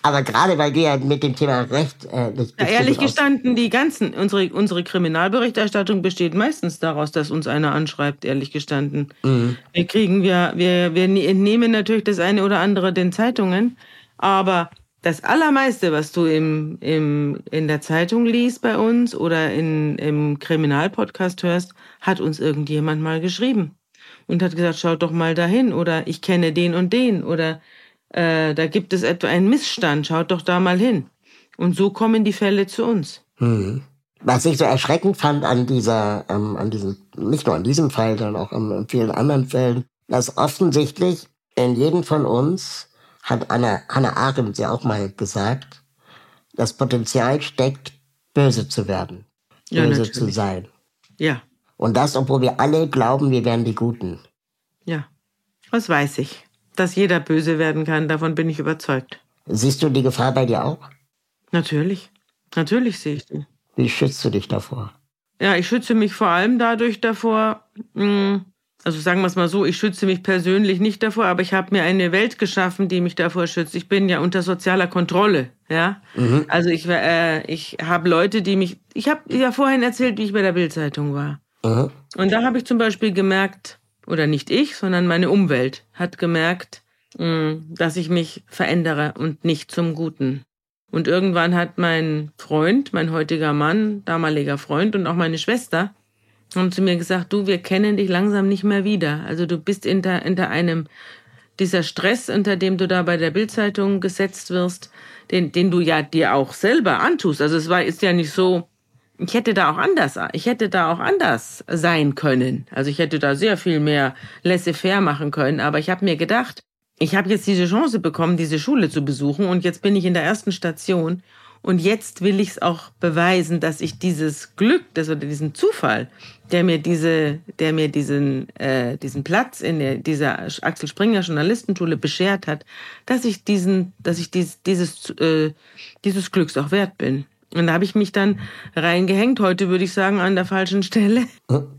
aber gerade weil wir ja mit dem Thema Recht äh, nicht. Ja, ehrlich gestanden, die ganzen, unsere, unsere Kriminalberichterstattung besteht meistens daraus, dass uns einer anschreibt, ehrlich gestanden. Mhm. Wir kriegen, wir, wir, wir entnehmen natürlich das eine oder andere den Zeitungen, aber das Allermeiste, was du im, im, in der Zeitung liest bei uns oder in, im Kriminalpodcast hörst, hat uns irgendjemand mal geschrieben und hat gesagt, schaut doch mal dahin oder ich kenne den und den oder äh, da gibt es etwa einen Missstand, schaut doch da mal hin. Und so kommen die Fälle zu uns. Hm. Was ich so erschreckend fand an dieser, ähm, an diesem, nicht nur an diesem Fall, sondern auch in vielen anderen Fällen, dass offensichtlich in jedem von uns, hat Anna, Hannah Arendt ja auch mal gesagt, das Potenzial steckt, böse zu werden, ja, böse natürlich. zu sein. Ja. Und das, obwohl wir alle glauben, wir wären die Guten. Ja, das weiß ich dass jeder böse werden kann. Davon bin ich überzeugt. Siehst du die Gefahr bei dir auch? Natürlich. Natürlich sehe ich die. Wie schützt du dich davor? Ja, ich schütze mich vor allem dadurch davor, hm, also sagen wir es mal so, ich schütze mich persönlich nicht davor, aber ich habe mir eine Welt geschaffen, die mich davor schützt. Ich bin ja unter sozialer Kontrolle, ja. Mhm. Also ich, äh, ich habe Leute, die mich, ich habe ja vorhin erzählt, wie ich bei der Bildzeitung war. Mhm. Und da habe ich zum Beispiel gemerkt, oder nicht ich, sondern meine Umwelt hat gemerkt, mm, dass ich mich verändere und nicht zum Guten. Und irgendwann hat mein Freund, mein heutiger Mann, damaliger Freund und auch meine Schwester, haben zu mir gesagt, du, wir kennen dich langsam nicht mehr wieder. Also du bist hinter, hinter einem, dieser Stress, unter dem du da bei der Bildzeitung gesetzt wirst, den, den du ja dir auch selber antust. Also es war, ist ja nicht so, ich hätte da auch anders, ich hätte da auch anders sein können. Also ich hätte da sehr viel mehr laissez-faire machen können. Aber ich habe mir gedacht, ich habe jetzt diese Chance bekommen, diese Schule zu besuchen und jetzt bin ich in der ersten Station und jetzt will ich es auch beweisen, dass ich dieses Glück, das oder diesen Zufall, der mir diese, der mir diesen äh, diesen Platz in der, dieser Axel Springer Journalistenschule beschert hat, dass ich diesen, dass ich dies, dieses äh, dieses Glücks auch wert bin. Und da habe ich mich dann reingehängt, heute würde ich sagen, an der falschen Stelle.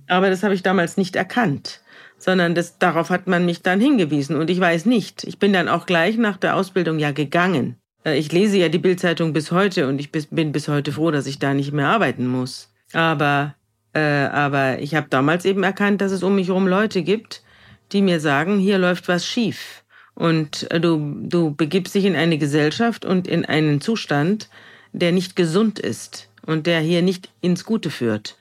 Aber das habe ich damals nicht erkannt, sondern das, darauf hat man mich dann hingewiesen. Und ich weiß nicht, ich bin dann auch gleich nach der Ausbildung ja gegangen. Äh, ich lese ja die Bildzeitung bis heute und ich bin bis heute froh, dass ich da nicht mehr arbeiten muss. Aber, äh, aber ich habe damals eben erkannt, dass es um mich herum Leute gibt, die mir sagen, hier läuft was schief. Und äh, du, du begibst dich in eine Gesellschaft und in einen Zustand, der nicht gesund ist und der hier nicht ins Gute führt.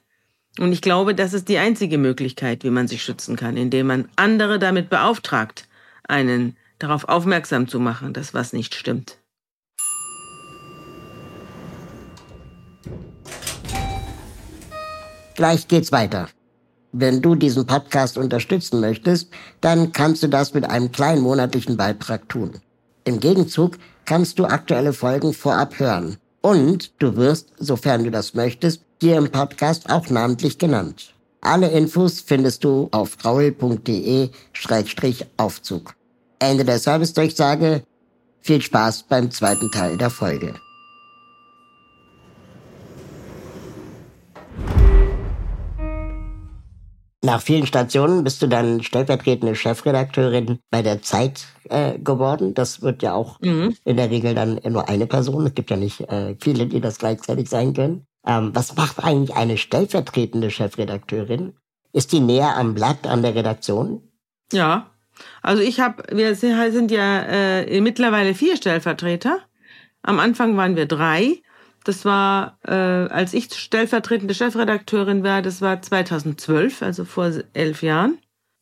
Und ich glaube, das ist die einzige Möglichkeit, wie man sich schützen kann, indem man andere damit beauftragt, einen darauf aufmerksam zu machen, dass was nicht stimmt. Gleich geht's weiter. Wenn du diesen Podcast unterstützen möchtest, dann kannst du das mit einem kleinen monatlichen Beitrag tun. Im Gegenzug kannst du aktuelle Folgen vorab hören und du wirst, sofern du das möchtest, hier im Podcast auch namentlich genannt. Alle Infos findest du auf raul.de-aufzug. Ende der Servicedurchsage. Viel Spaß beim zweiten Teil der Folge. Nach vielen Stationen bist du dann stellvertretende Chefredakteurin bei der Zeit äh, geworden. Das wird ja auch mhm. in der Regel dann nur eine Person. Es gibt ja nicht äh, viele, die das gleichzeitig sein können. Ähm, was macht eigentlich eine stellvertretende Chefredakteurin? Ist die näher am Blatt, an der Redaktion? Ja, also ich habe, wir sind ja äh, mittlerweile vier Stellvertreter. Am Anfang waren wir drei. Das war, äh, als ich stellvertretende Chefredakteurin war, das war 2012, also vor elf Jahren.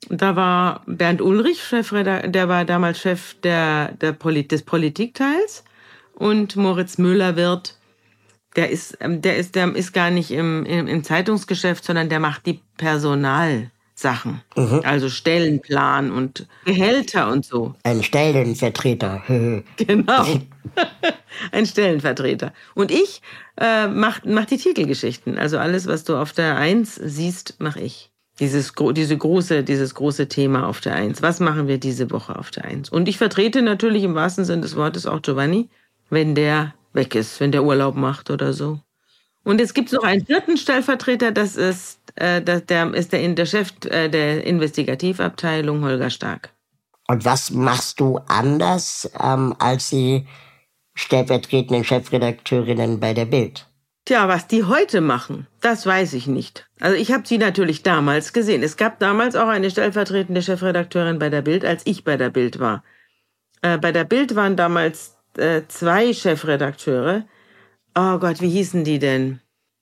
Da war Bernd Ulrich, Chefredakteur, der war damals Chef der, der Polit des Politikteils. Und Moritz Müller-Wirth, der ist, ähm, der ist, der ist gar nicht im, im, im Zeitungsgeschäft, sondern der macht die Personalsachen. Mhm. Also Stellenplan und Gehälter und so. Ein Stellenvertreter. genau. Ein Stellenvertreter. Und ich äh, mach, mach die Titelgeschichten. Also alles, was du auf der Eins siehst, mache ich. Dieses, diese große, dieses große Thema auf der Eins. Was machen wir diese Woche auf der Eins? Und ich vertrete natürlich im wahrsten Sinne des Wortes auch Giovanni, wenn der weg ist, wenn der Urlaub macht oder so. Und es gibt noch einen vierten Stellvertreter, das ist, äh, das, der ist der, der Chef äh, der Investigativabteilung, Holger Stark. Und was machst du anders ähm, als die stellvertretenden Chefredakteurinnen bei der Bild? Tja, was die heute machen, das weiß ich nicht. Also ich habe sie natürlich damals gesehen. Es gab damals auch eine stellvertretende Chefredakteurin bei der Bild, als ich bei der Bild war. Äh, bei der Bild waren damals äh, zwei Chefredakteure. Oh Gott, wie hießen die denn?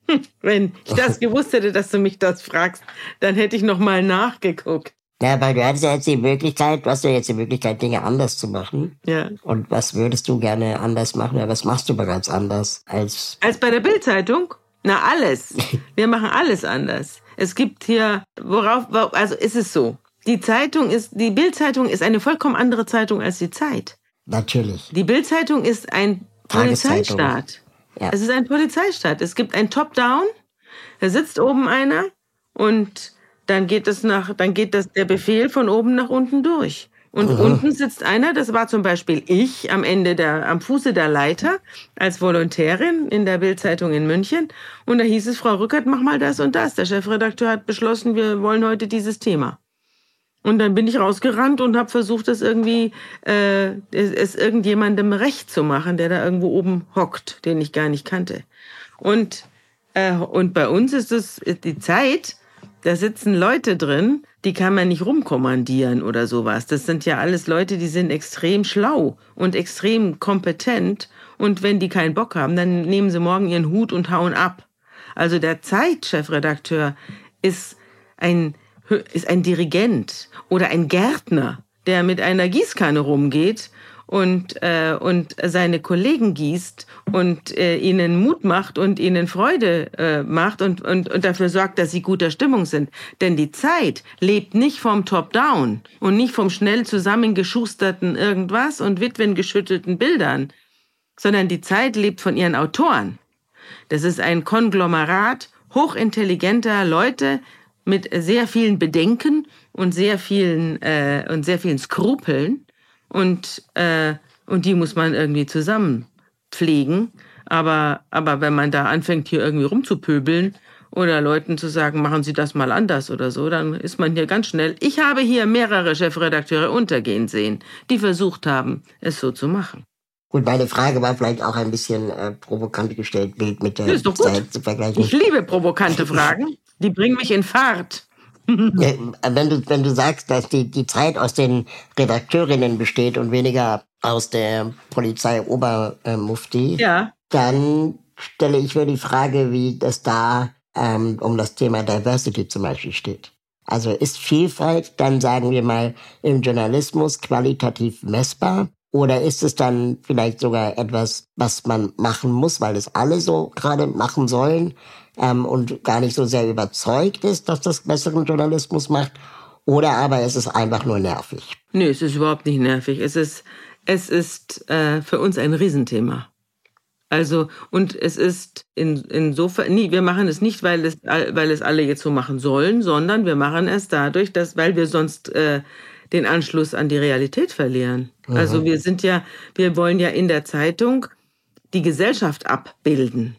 Wenn ich das gewusst hätte, dass du mich das fragst, dann hätte ich noch mal nachgeguckt. Ja, weil du hattest ja jetzt die Möglichkeit, du hast ja jetzt die Möglichkeit, Dinge anders zu machen. Ja. Und was würdest du gerne anders machen? Ja, was machst du bereits anders als... Als bei der Bildzeitung? Na, alles. Wir machen alles anders. Es gibt hier, worauf, also ist es so. Die Zeitung ist, die Bildzeitung ist eine vollkommen andere Zeitung als die Zeit. Natürlich. Die Bildzeitung ist ein Polizeistaat. Ja. Es ist ein Polizeistaat. Es gibt ein Top-Down. Da sitzt oben einer und dann geht es nach, dann geht das der Befehl von oben nach unten durch. Und Aha. unten sitzt einer, das war zum Beispiel ich am Ende der, am Fuße der Leiter als Volontärin in der Bildzeitung in München. Und da hieß es, Frau Rückert, mach mal das und das. Der Chefredakteur hat beschlossen, wir wollen heute dieses Thema. Und dann bin ich rausgerannt und habe versucht, das irgendwie, äh, es irgendjemandem recht zu machen, der da irgendwo oben hockt, den ich gar nicht kannte. Und, äh, und bei uns ist es die Zeit, da sitzen Leute drin, die kann man nicht rumkommandieren oder sowas. Das sind ja alles Leute, die sind extrem schlau und extrem kompetent. Und wenn die keinen Bock haben, dann nehmen sie morgen ihren Hut und hauen ab. Also der Zeitchefredakteur ist ein, ist ein Dirigent oder ein Gärtner, der mit einer Gießkanne rumgeht und, äh, und seine Kollegen gießt und äh, ihnen Mut macht und ihnen Freude äh, macht und, und, und dafür sorgt, dass sie guter Stimmung sind. Denn die Zeit lebt nicht vom Top-Down und nicht vom schnell zusammengeschusterten irgendwas und witwengeschüttelten Bildern, sondern die Zeit lebt von ihren Autoren. Das ist ein Konglomerat hochintelligenter Leute mit sehr vielen Bedenken und sehr vielen äh, und sehr vielen Skrupeln und, äh, und die muss man irgendwie zusammen pflegen. Aber, aber wenn man da anfängt, hier irgendwie rumzupöbeln oder Leuten zu sagen, machen Sie das mal anders oder so, dann ist man hier ganz schnell. Ich habe hier mehrere Chefredakteure untergehen sehen, die versucht haben, es so zu machen. Gut, meine Frage war vielleicht auch ein bisschen äh, provokant gestellt, Bild mit der Zeit zu vergleichen. Ich liebe provokante Fragen. Die bringen mich in Fahrt. wenn, du, wenn du sagst, dass die, die Zeit aus den Redakteurinnen besteht und weniger aus der Polizei Obermufti, ja. dann stelle ich mir die Frage, wie das da ähm, um das Thema Diversity zum Beispiel steht. Also ist Vielfalt dann, sagen wir mal, im Journalismus qualitativ messbar? Oder ist es dann vielleicht sogar etwas, was man machen muss, weil es alle so gerade machen sollen? Ähm, und gar nicht so sehr überzeugt ist, dass das besseren Journalismus macht. Oder aber es ist einfach nur nervig. Nö, es ist überhaupt nicht nervig. Es ist, es ist äh, für uns ein Riesenthema. Also, und es ist in, insofern, nie, wir machen es nicht, weil es, weil es alle jetzt so machen sollen, sondern wir machen es dadurch, dass, weil wir sonst äh, den Anschluss an die Realität verlieren. Mhm. Also wir sind ja, wir wollen ja in der Zeitung die Gesellschaft abbilden.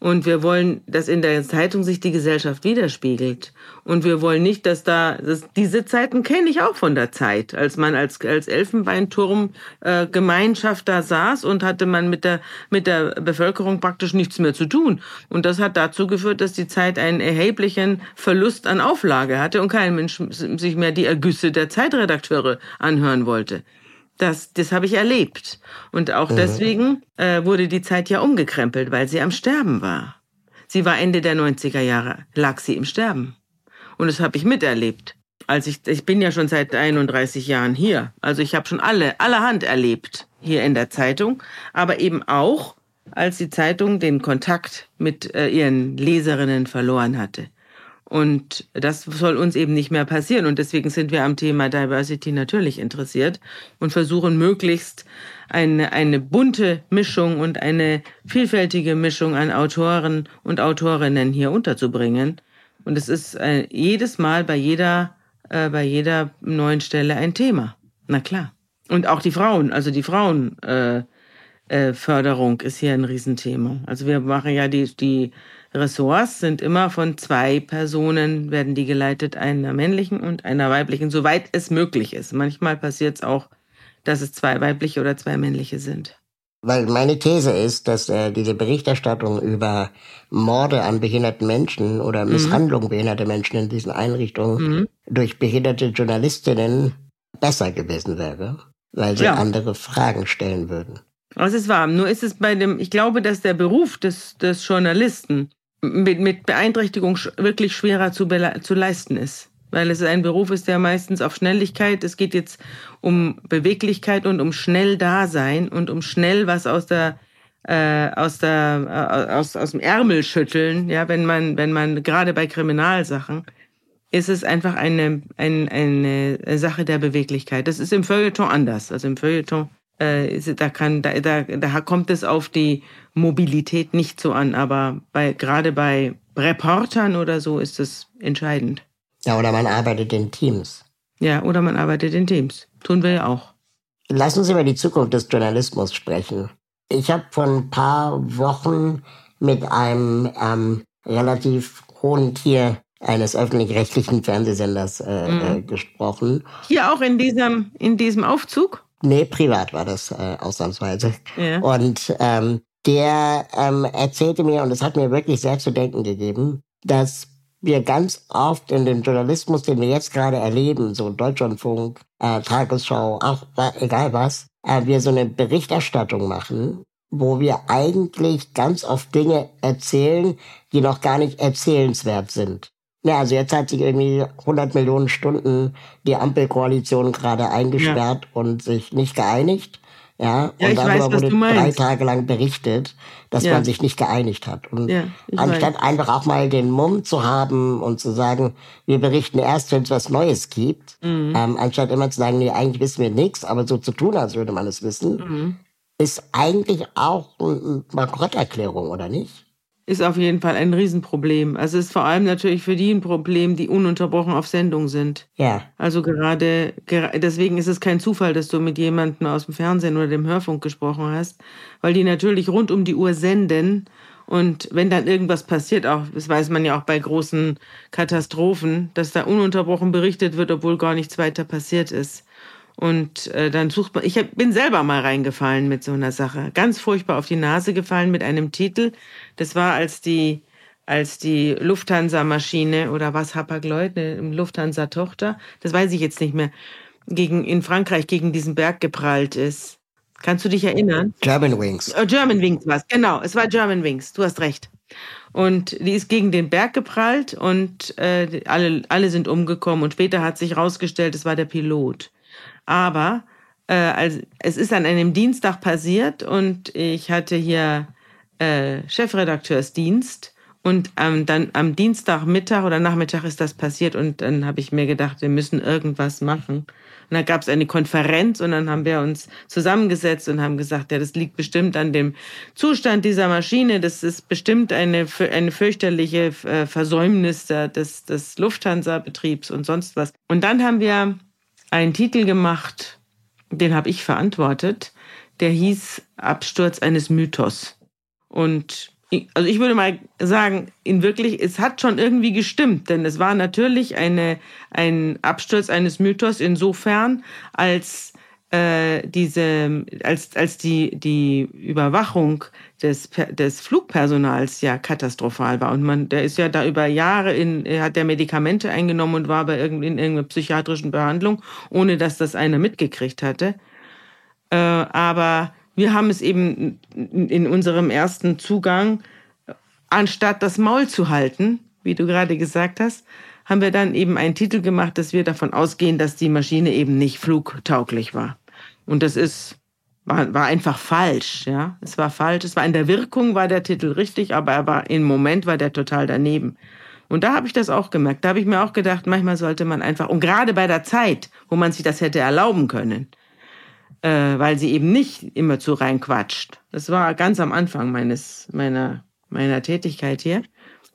Und wir wollen, dass in der Zeitung sich die Gesellschaft widerspiegelt. Und wir wollen nicht, dass da, dass diese Zeiten kenne ich auch von der Zeit, als man als, als Elfenbeinturm äh, Gemeinschaft da saß und hatte man mit der, mit der Bevölkerung praktisch nichts mehr zu tun. Und das hat dazu geführt, dass die Zeit einen erheblichen Verlust an Auflage hatte und kein Mensch sich mehr die Ergüsse der Zeitredakteure anhören wollte. Das, das habe ich erlebt. Und auch mhm. deswegen äh, wurde die Zeit ja umgekrempelt, weil sie am Sterben war. Sie war Ende der 90er Jahre, lag sie im Sterben. Und das habe ich miterlebt. Als ich, ich bin ja schon seit 31 Jahren hier. Also ich habe schon alle, allerhand erlebt hier in der Zeitung. Aber eben auch, als die Zeitung den Kontakt mit äh, ihren Leserinnen verloren hatte. Und das soll uns eben nicht mehr passieren. Und deswegen sind wir am Thema Diversity natürlich interessiert und versuchen möglichst eine, eine bunte Mischung und eine vielfältige Mischung an Autoren und Autorinnen hier unterzubringen. Und es ist äh, jedes Mal bei jeder, äh, bei jeder neuen Stelle ein Thema. Na klar. Und auch die Frauen, also die Frauenförderung äh, äh, ist hier ein Riesenthema. Also wir machen ja die, die Ressorts sind immer von zwei Personen, werden die geleitet, einer männlichen und einer weiblichen, soweit es möglich ist. Manchmal passiert es auch, dass es zwei weibliche oder zwei männliche sind. Weil meine These ist, dass äh, diese Berichterstattung über Morde an behinderten Menschen oder mhm. Misshandlung mhm. behinderter Menschen in diesen Einrichtungen mhm. durch behinderte Journalistinnen besser gewesen wäre, weil sie ja. andere Fragen stellen würden. Das ist wahr. Nur ist es bei dem, ich glaube, dass der Beruf des, des Journalisten mit, mit Beeinträchtigung wirklich schwerer zu, zu leisten ist. Weil es ein Beruf ist, der meistens auf Schnelligkeit, es geht jetzt um Beweglichkeit und um schnell Dasein und um schnell was aus der äh, aus der äh, aus aus dem Ärmel schütteln, ja, wenn man wenn man gerade bei Kriminalsachen ist es einfach eine, eine eine Sache der Beweglichkeit. Das ist im Feuilleton anders. Also im Feuilleton da kann da, da da kommt es auf die Mobilität nicht so an, aber bei, gerade bei Reportern oder so ist es entscheidend. Ja, oder man arbeitet in Teams. Ja, oder man arbeitet in Teams. Tun wir ja auch. Lass uns über die Zukunft des Journalismus sprechen. Ich habe vor ein paar Wochen mit einem ähm, relativ hohen Tier eines öffentlich-rechtlichen Fernsehsenders äh, mhm. äh, gesprochen. Hier auch in diesem, in diesem Aufzug? Nee, privat war das äh, ausnahmsweise. Ja. Und ähm, der ähm, erzählte mir, und das hat mir wirklich sehr zu denken gegeben, dass wir ganz oft in dem Journalismus, den wir jetzt gerade erleben, so Deutschlandfunk, äh, Tagesschau, auch egal was, äh, wir so eine Berichterstattung machen, wo wir eigentlich ganz oft Dinge erzählen, die noch gar nicht erzählenswert sind. Ja, also jetzt hat sich irgendwie 100 Millionen Stunden die Ampelkoalition gerade eingesperrt ja. und sich nicht geeinigt. Ja, ja und darüber weiß, wurde drei Tage lang berichtet, dass ja. man sich nicht geeinigt hat. Und ja, anstatt weiß. einfach auch mal den Mumm zu haben und zu sagen, wir berichten erst, wenn es was Neues gibt, mhm. ähm, anstatt immer zu sagen, nee, eigentlich wissen wir nichts, aber so zu tun, als würde man es wissen, mhm. ist eigentlich auch eine Bankrotterklärung, oder nicht? Ist auf jeden Fall ein Riesenproblem. Also es ist vor allem natürlich für die ein Problem, die ununterbrochen auf Sendung sind. Ja. Also gerade, deswegen ist es kein Zufall, dass du mit jemandem aus dem Fernsehen oder dem Hörfunk gesprochen hast, weil die natürlich rund um die Uhr senden und wenn dann irgendwas passiert, auch, das weiß man ja auch bei großen Katastrophen, dass da ununterbrochen berichtet wird, obwohl gar nichts weiter passiert ist. Und äh, dann sucht man, ich hab, bin selber mal reingefallen mit so einer Sache. Ganz furchtbar auf die Nase gefallen mit einem Titel. Das war als die, als die Lufthansa-Maschine oder was Hapag-Lloyd, eine Lufthansa-Tochter, das weiß ich jetzt nicht mehr, gegen, in Frankreich gegen diesen Berg geprallt ist. Kannst du dich erinnern? German Wings. Oh, German Wings war es, genau. Es war German Wings, du hast recht. Und die ist gegen den Berg geprallt und äh, alle, alle sind umgekommen. Und später hat sich herausgestellt, es war der Pilot. Aber äh, also, es ist an einem Dienstag passiert und ich hatte hier äh, Chefredakteursdienst. Und ähm, dann am Dienstagmittag oder Nachmittag ist das passiert und dann habe ich mir gedacht, wir müssen irgendwas machen. Und dann gab es eine Konferenz und dann haben wir uns zusammengesetzt und haben gesagt, ja, das liegt bestimmt an dem Zustand dieser Maschine. Das ist bestimmt eine, eine fürchterliche äh, Versäumnis des, des Lufthansa-Betriebs und sonst was. Und dann haben wir einen Titel gemacht, den habe ich verantwortet, der hieß Absturz eines Mythos. Und also ich würde mal sagen, in wirklich, es hat schon irgendwie gestimmt, denn es war natürlich eine, ein Absturz eines Mythos insofern, als äh, diese, als, als die, die Überwachung des, des Flugpersonals ja katastrophal war. Und man, der ist ja da über Jahre in, hat der Medikamente eingenommen und war bei irgend, in irgendeiner psychiatrischen Behandlung, ohne dass das einer mitgekriegt hatte. Äh, aber wir haben es eben in unserem ersten Zugang, anstatt das Maul zu halten, wie du gerade gesagt hast, haben wir dann eben einen Titel gemacht, dass wir davon ausgehen, dass die Maschine eben nicht flugtauglich war. Und das ist, war, war einfach falsch, ja. Es war falsch. Es war in der Wirkung war der Titel richtig, aber er war, im Moment war der total daneben. Und da habe ich das auch gemerkt. Da habe ich mir auch gedacht, manchmal sollte man einfach, und gerade bei der Zeit, wo man sich das hätte erlauben können, äh, weil sie eben nicht immer zu reinquatscht. Das war ganz am Anfang meines, meiner, meiner Tätigkeit hier.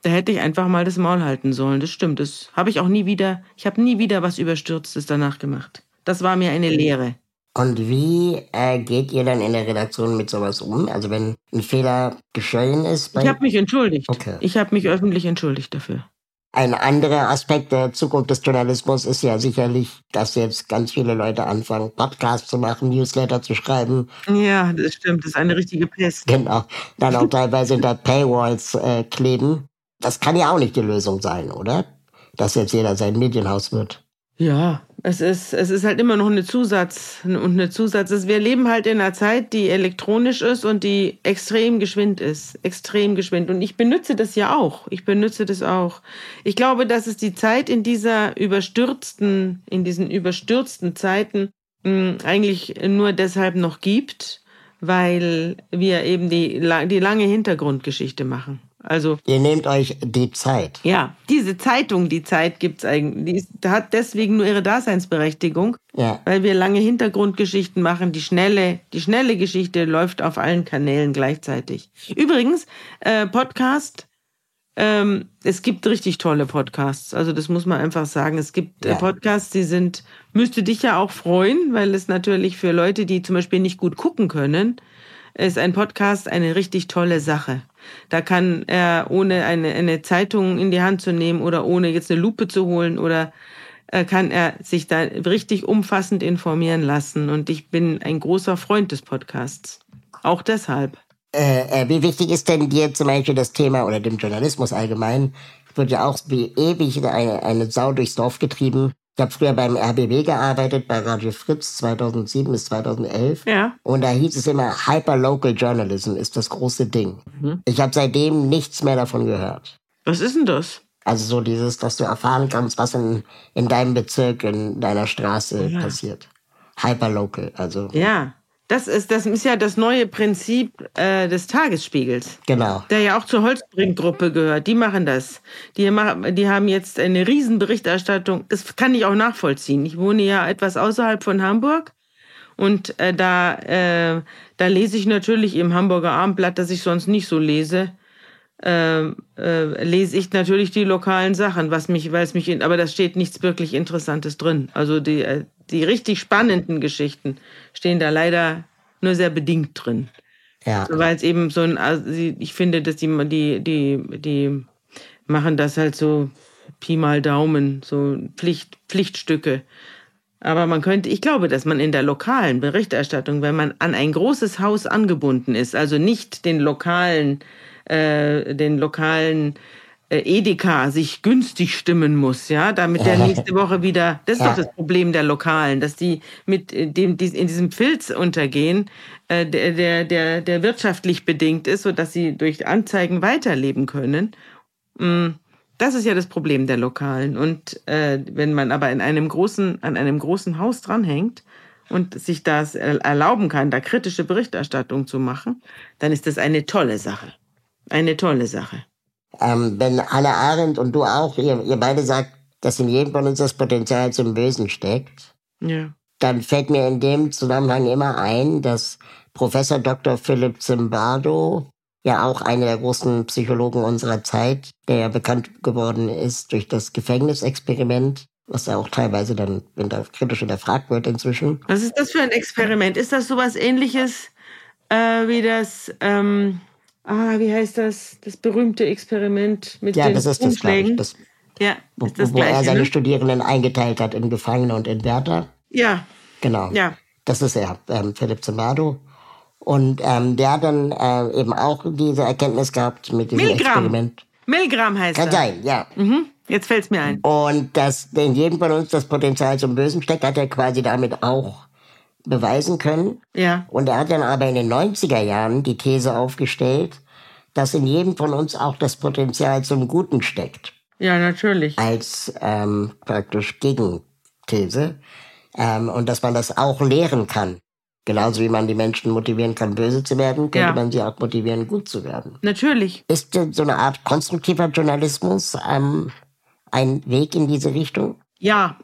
Da hätte ich einfach mal das Maul halten sollen. Das stimmt. Das habe ich auch nie wieder, ich habe nie wieder was Überstürztes danach gemacht. Das war mir eine Lehre. Und wie äh, geht ihr dann in der Redaktion mit sowas um? Also wenn ein Fehler geschehen ist? ich habe mich entschuldigt. Okay. Ich habe mich öffentlich entschuldigt dafür. Ein anderer Aspekt der Zukunft des Journalismus ist ja sicherlich, dass jetzt ganz viele Leute anfangen, Podcasts zu machen, Newsletter zu schreiben. Ja, das stimmt. Das ist eine richtige Pest. Genau. Dann auch teilweise hinter Paywalls äh, kleben. Das kann ja auch nicht die Lösung sein, oder? Dass jetzt jeder sein Medienhaus wird. Ja, es ist, es ist halt immer noch eine Zusatz und eine Zusatz. Wir leben halt in einer Zeit, die elektronisch ist und die extrem geschwind ist. Extrem geschwind. Und ich benutze das ja auch. Ich benutze das auch. Ich glaube, dass es die Zeit in dieser überstürzten, in diesen überstürzten Zeiten mh, hm, eigentlich nur deshalb noch gibt, weil wir eben die, die lange Hintergrundgeschichte machen. Also ihr nehmt euch die Zeit. Ja, diese Zeitung, die Zeit gibt's eigentlich, die hat deswegen nur ihre Daseinsberechtigung, ja. weil wir lange Hintergrundgeschichten machen. Die schnelle, die schnelle Geschichte läuft auf allen Kanälen gleichzeitig. Übrigens, äh, Podcast. Ähm, es gibt richtig tolle Podcasts. Also das muss man einfach sagen. Es gibt äh, ja. Podcasts, die sind, müsste dich ja auch freuen, weil es natürlich für Leute, die zum Beispiel nicht gut gucken können, ist ein Podcast eine richtig tolle Sache. Da kann er, ohne eine, eine Zeitung in die Hand zu nehmen oder ohne jetzt eine Lupe zu holen oder äh, kann er sich da richtig umfassend informieren lassen. Und ich bin ein großer Freund des Podcasts. Auch deshalb. Äh, äh, wie wichtig ist denn dir zum Beispiel das Thema oder dem Journalismus allgemein? Wird ja auch wie ewig eine, eine Sau durchs Dorf getrieben. Ich habe früher beim RBB gearbeitet, bei Radio Fritz 2007 bis 2011. Ja. Und da hieß es immer, Hyperlocal Journalism ist das große Ding. Mhm. Ich habe seitdem nichts mehr davon gehört. Was ist denn das? Also so dieses, dass du erfahren kannst, was in, in deinem Bezirk, in deiner Straße ja. passiert. Hyperlocal, also. Ja. Das ist, das ist ja das neue Prinzip äh, des Tagesspiegels. Genau. Der ja auch zur Holzbrink-Gruppe gehört. Die machen das. Die, machen, die haben jetzt eine Riesenberichterstattung. Das kann ich auch nachvollziehen. Ich wohne ja etwas außerhalb von Hamburg. Und äh, da, äh, da lese ich natürlich im Hamburger Abendblatt, das ich sonst nicht so lese, äh, äh, lese ich natürlich die lokalen Sachen, was mich, weil es mich, in, aber da steht nichts wirklich Interessantes drin. Also die, äh, die richtig spannenden Geschichten stehen da leider nur sehr bedingt drin. Ja. So, weil es eben so ein, also ich finde, dass die, die, die, die machen das halt so Pi mal Daumen, so Pflicht, Pflichtstücke. Aber man könnte, ich glaube, dass man in der lokalen Berichterstattung, wenn man an ein großes Haus angebunden ist, also nicht den lokalen, äh, den lokalen Edeka sich günstig stimmen muss, ja, damit der nächste Woche wieder, das ist ja. doch das Problem der Lokalen, dass die mit äh, dem, die in diesem Filz untergehen, äh, der, der, der, der wirtschaftlich bedingt ist, sodass sie durch Anzeigen weiterleben können. Mm, das ist ja das Problem der Lokalen. Und äh, wenn man aber in einem großen, an einem großen Haus dranhängt, und sich das erlauben kann, da kritische Berichterstattung zu machen, dann ist das eine tolle Sache. Eine tolle Sache. Ähm, wenn Hannah Arendt und du auch, ihr, ihr beide sagt, dass in jedem von uns das Potenzial zum Bösen steckt, ja. dann fällt mir in dem Zusammenhang immer ein, dass Professor Dr. Philipp Zimbardo, ja auch einer der großen Psychologen unserer Zeit, der ja bekannt geworden ist durch das Gefängnisexperiment, was ja auch teilweise dann kritisch hinterfragt wird inzwischen. Was ist das für ein Experiment? Ist das sowas ähnliches äh, wie das... Ähm ah, wie heißt das? Das berühmte Experiment mit ja, den das ist das, Umschlägen. das, ja, wo, ist das wo er Gleiche, seine ne? Studierenden eingeteilt hat in Gefangene und in Wärter. Ja, Genau. ja. Das ist er, ähm, Philipp Zimbardo. Und ähm, der hat dann äh, eben auch diese Erkenntnis gehabt mit diesem Milgram. Experiment. Milgram heißt Kann er. sein, ja. Mhm. Jetzt fällt's mir ein. Und dass in jedem von uns das Potenzial zum Bösen steckt, hat er quasi damit auch beweisen können. Ja. Und er hat dann aber in den 90er Jahren die These aufgestellt, dass in jedem von uns auch das Potenzial zum Guten steckt. Ja, natürlich. Als ähm, praktisch Gegenthese. Ähm, und dass man das auch lehren kann. Genauso wie man die Menschen motivieren kann, böse zu werden, könnte Ja. man sie auch motivieren, gut zu werden. Natürlich. Ist denn so eine Art konstruktiver Journalismus ähm, ein Weg in diese Richtung? Ja,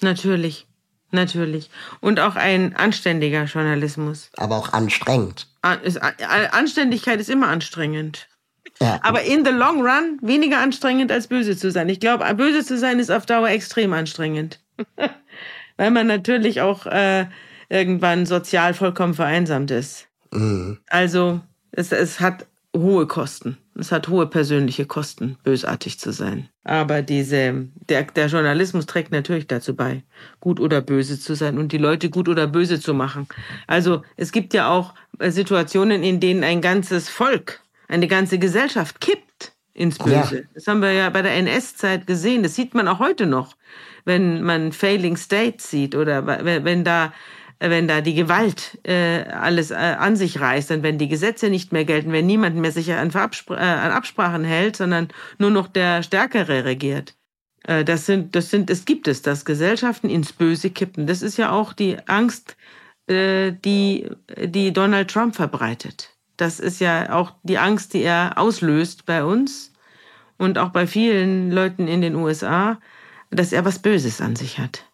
natürlich. Natürlich. Und auch ein anständiger Journalismus. Aber auch anstrengend. An- ist- An- Anständigkeit ist immer anstrengend. Ja. Aber in the long run weniger anstrengend als böse zu sein. Ich glaube, böse zu sein ist auf Dauer extrem anstrengend. Weil man natürlich auch äh, irgendwann sozial vollkommen vereinsamt ist. Mhm. Also es, es hat hohe Kosten. Es hat hohe persönliche Kosten, bösartig zu sein. Aber diese, der, der Journalismus trägt natürlich dazu bei, gut oder böse zu sein und die Leute gut oder böse zu machen. Also es gibt ja auch äh, Situationen, in denen ein ganzes Volk, eine ganze Gesellschaft kippt ins Böse. Ja. Das haben wir ja bei der NS-Zeit gesehen. Das sieht man auch heute noch, wenn man Failing States sieht oder wenn, wenn da wenn da die Gewalt äh, alles äh, an sich reißt und wenn die Gesetze nicht mehr gelten, wenn niemand mehr sich an, Verabspr äh, an Absprachen hält, sondern nur noch der Stärkere regiert. Äh, das sind, das sind, es gibt es, dass Gesellschaften ins Böse kippen. Das ist ja auch die Angst, äh, die, die Donald Trump verbreitet. Das ist ja auch die Angst, die er auslöst bei uns und auch bei vielen Leuten in den USA, dass er was Böses an sich hat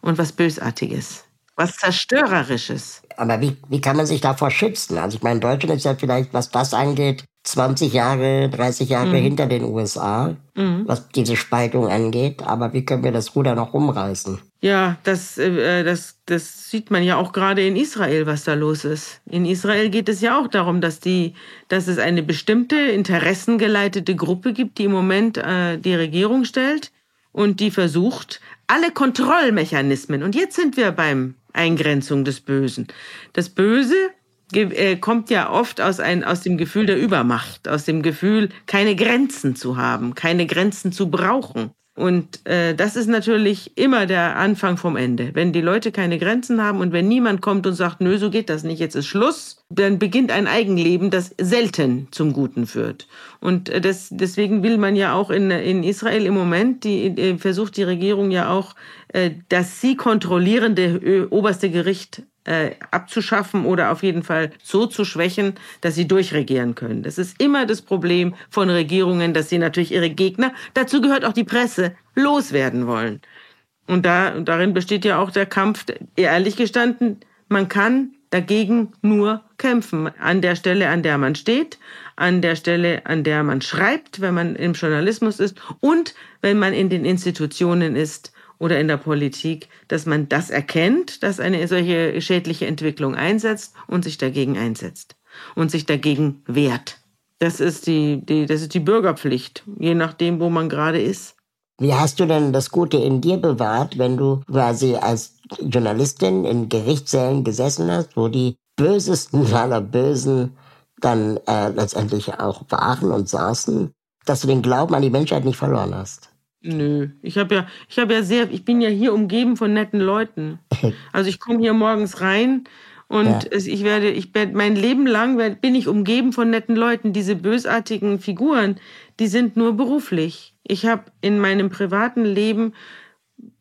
und was Bösartiges, was Zerstörerisches. Aber wie, wie kann man sich davor schützen? Also ich meine, Deutschland ist ja vielleicht, was das angeht, 20 Jahre, 30 Jahre hinter den USA, was diese Spaltung angeht. Aber wie können wir das Ruder noch rumreißen? Ja, das, äh, das, das sieht man ja auch gerade in Israel, was da los ist. In Israel geht es ja auch darum, dass, die, dass es eine bestimmte interessengeleitete Gruppe gibt, die im Moment äh, die Regierung stellt und die versucht, alle Kontrollmechanismen, und jetzt sind wir beim Eingrenzung des Bösen. Das Böse äh, kommt ja oft aus, ein, aus dem Gefühl der Übermacht, aus dem Gefühl, keine Grenzen zu haben, keine Grenzen zu brauchen. Und äh, das ist natürlich immer der Anfang vom Ende. Wenn die Leute keine Grenzen haben und wenn niemand kommt und sagt, nö, so geht das nicht, jetzt ist Schluss, dann beginnt ein Eigenleben, das selten zum Guten führt. Und äh, das, deswegen will man ja auch in, in Israel im Moment, die, äh, versucht die Regierung ja auch, äh, das sie kontrollierende äh, oberste Gericht äh, abzuschaffen oder auf jeden Fall so zu schwächen, dass sie durchregieren können. Das ist immer das Problem von Regierungen, dass sie natürlich ihre Gegner, dazu gehört auch die Presse, loswerden wollen. Und da, darin besteht ja auch der Kampf, ehrlich gestanden, man kann dagegen nur kämpfen. An der Stelle, an der man steht, an der Stelle, an der man schreibt, wenn man im Journalismus ist und wenn man in den Institutionen ist oder in der Politik, dass man das erkennt, dass eine solche schädliche Entwicklung einsetzt und sich dagegen einsetzt und sich dagegen wehrt. Das ist die, die, das ist die Bürgerpflicht, je nachdem, wo man gerade ist. Wie hast du denn das Gute in dir bewahrt, wenn du quasi als Journalistin in Gerichtssälen gesessen hast, wo die Bösesten aller Bösen dann äh, letztendlich auch waren und saßen, dass du den Glauben an die Menschheit nicht verloren hast? Nö, ich habe ja, ich habe ja sehr, ich bin ja hier umgeben von netten Leuten. Also ich komme hier morgens rein und Ja. ich werde, ich werde mein Leben lang werd, bin ich umgeben von netten Leuten. Diese bösartigen Figuren, die sind nur beruflich. Ich habe in meinem privaten Leben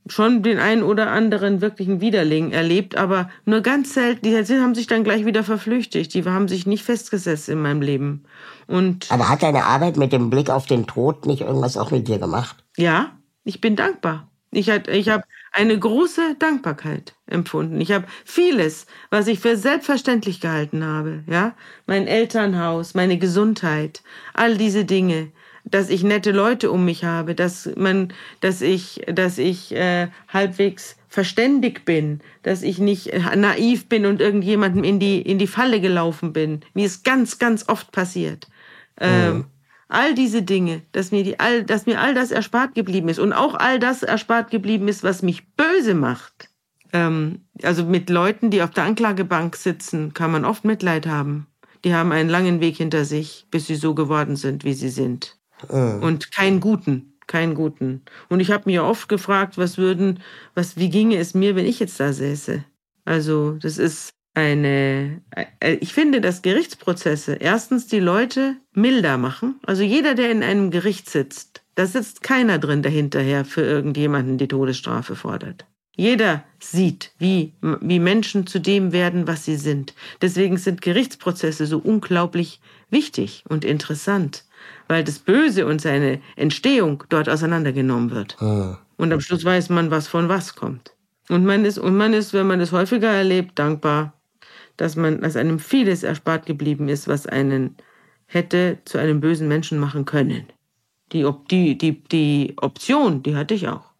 schon den einen oder anderen wirklichen Widerling erlebt, aber nur ganz selten. Die haben sich dann gleich wieder verflüchtigt. Die haben sich nicht festgesetzt in meinem Leben. Und Aber hat deine Arbeit mit dem Blick auf den Tod nicht irgendwas auch mit dir gemacht? Ja, ich bin dankbar. Ich, hat- ich habe eine große Dankbarkeit empfunden. Ich habe vieles, was ich für selbstverständlich gehalten habe, ja, mein Elternhaus, meine Gesundheit, all diese Dinge, dass ich nette Leute um mich habe, dass man, dass ich, dass ich äh, halbwegs verständig bin, dass ich nicht äh, naiv bin und irgendjemandem in die in die Falle gelaufen bin, wie es ganz ganz oft passiert. Ähm, mhm. All diese Dinge, dass mir, die, all, dass mir all das erspart geblieben ist und auch all das erspart geblieben ist, was mich böse macht. Ähm, also mit Leuten, die auf der Anklagebank sitzen, kann man oft Mitleid haben. Die haben einen langen Weg hinter sich, bis sie so geworden sind, wie sie sind. Mhm. Und keinen guten, keinen guten. Und ich habe mir oft gefragt, was würden, was, wie ginge es mir, wenn ich jetzt da säße? Also das ist eine, äh, ich finde, dass Gerichtsprozesse erstens die Leute milder machen. Also jeder, der in einem Gericht sitzt, da sitzt keiner drin, der hinterher für irgendjemanden die Todesstrafe fordert. Jeder sieht, wie, wie Menschen zu dem werden, was sie sind. Deswegen sind Gerichtsprozesse so unglaublich wichtig und interessant, weil das Böse und seine Entstehung dort auseinandergenommen wird. Ah. Und am Schluss weiß man, was von was kommt. Und man ist, und man ist, wenn man es häufiger erlebt, dankbar, dass man, dass einem vieles erspart geblieben ist, was einen hätte zu einem bösen Menschen machen können. Die, die, die, die Option, die hatte ich auch.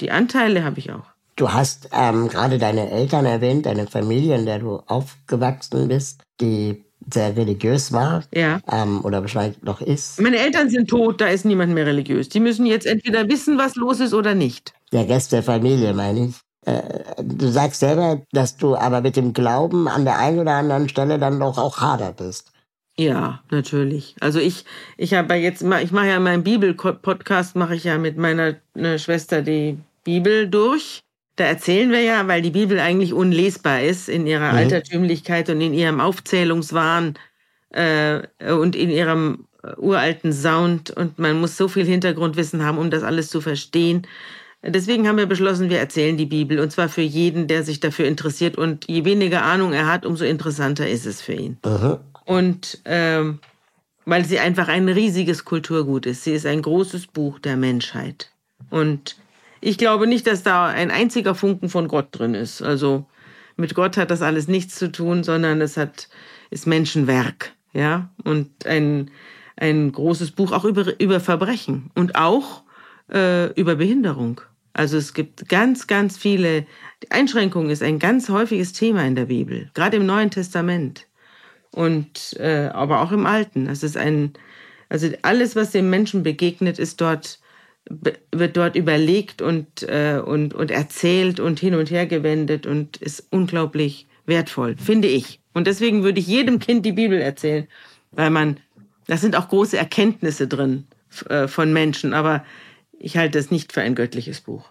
Die Anteile habe ich auch. Du hast ähm, gerade deine Eltern erwähnt, deine Familie, in der du aufgewachsen bist, die sehr religiös war. Ja. Ähm, oder wahrscheinlich noch ist. Meine Eltern sind tot, da ist niemand mehr religiös. Die müssen jetzt entweder wissen, was los ist oder nicht. Der Rest der Familie, meine ich. Äh, du sagst selber, dass du aber mit dem Glauben an der einen oder anderen Stelle dann doch auch harder bist. Ja, natürlich. Also ich, ich habe jetzt, ich mache ja in meinem Bibel-Podcast, mache ich ja mit meiner ne, Schwester die Bibel durch. Da erzählen wir ja, weil die Bibel eigentlich unlesbar ist in ihrer mhm. Altertümlichkeit und in ihrem Aufzählungswahn äh, und in ihrem uralten Sound und man muss so viel Hintergrundwissen haben, um das alles zu verstehen. Deswegen haben wir beschlossen, wir erzählen die Bibel und zwar für jeden, der sich dafür interessiert. Und je weniger Ahnung er hat, umso interessanter ist es für ihn. Aha. Und ähm, weil sie einfach ein riesiges Kulturgut ist. Sie ist ein großes Buch der Menschheit. Und ich glaube nicht, dass da ein einziger Funken von Gott drin ist. Also mit Gott hat das alles nichts zu tun, sondern es hat ist Menschenwerk, ja und ein ein großes Buch auch über über Verbrechen und auch äh, über Behinderung. Also es gibt ganz, ganz viele. Die Einschränkung ist ein ganz häufiges Thema in der Bibel, gerade im Neuen Testament und äh, aber auch im Alten. Das ist ein, also alles, was dem Menschen begegnet, ist dort wird dort überlegt und äh, und und erzählt und hin und her gewendet und ist unglaublich wertvoll, finde ich. Und deswegen würde ich jedem Kind die Bibel erzählen, weil man, da sind auch große Erkenntnisse drin äh, von Menschen, aber ich halte es nicht für ein göttliches Buch.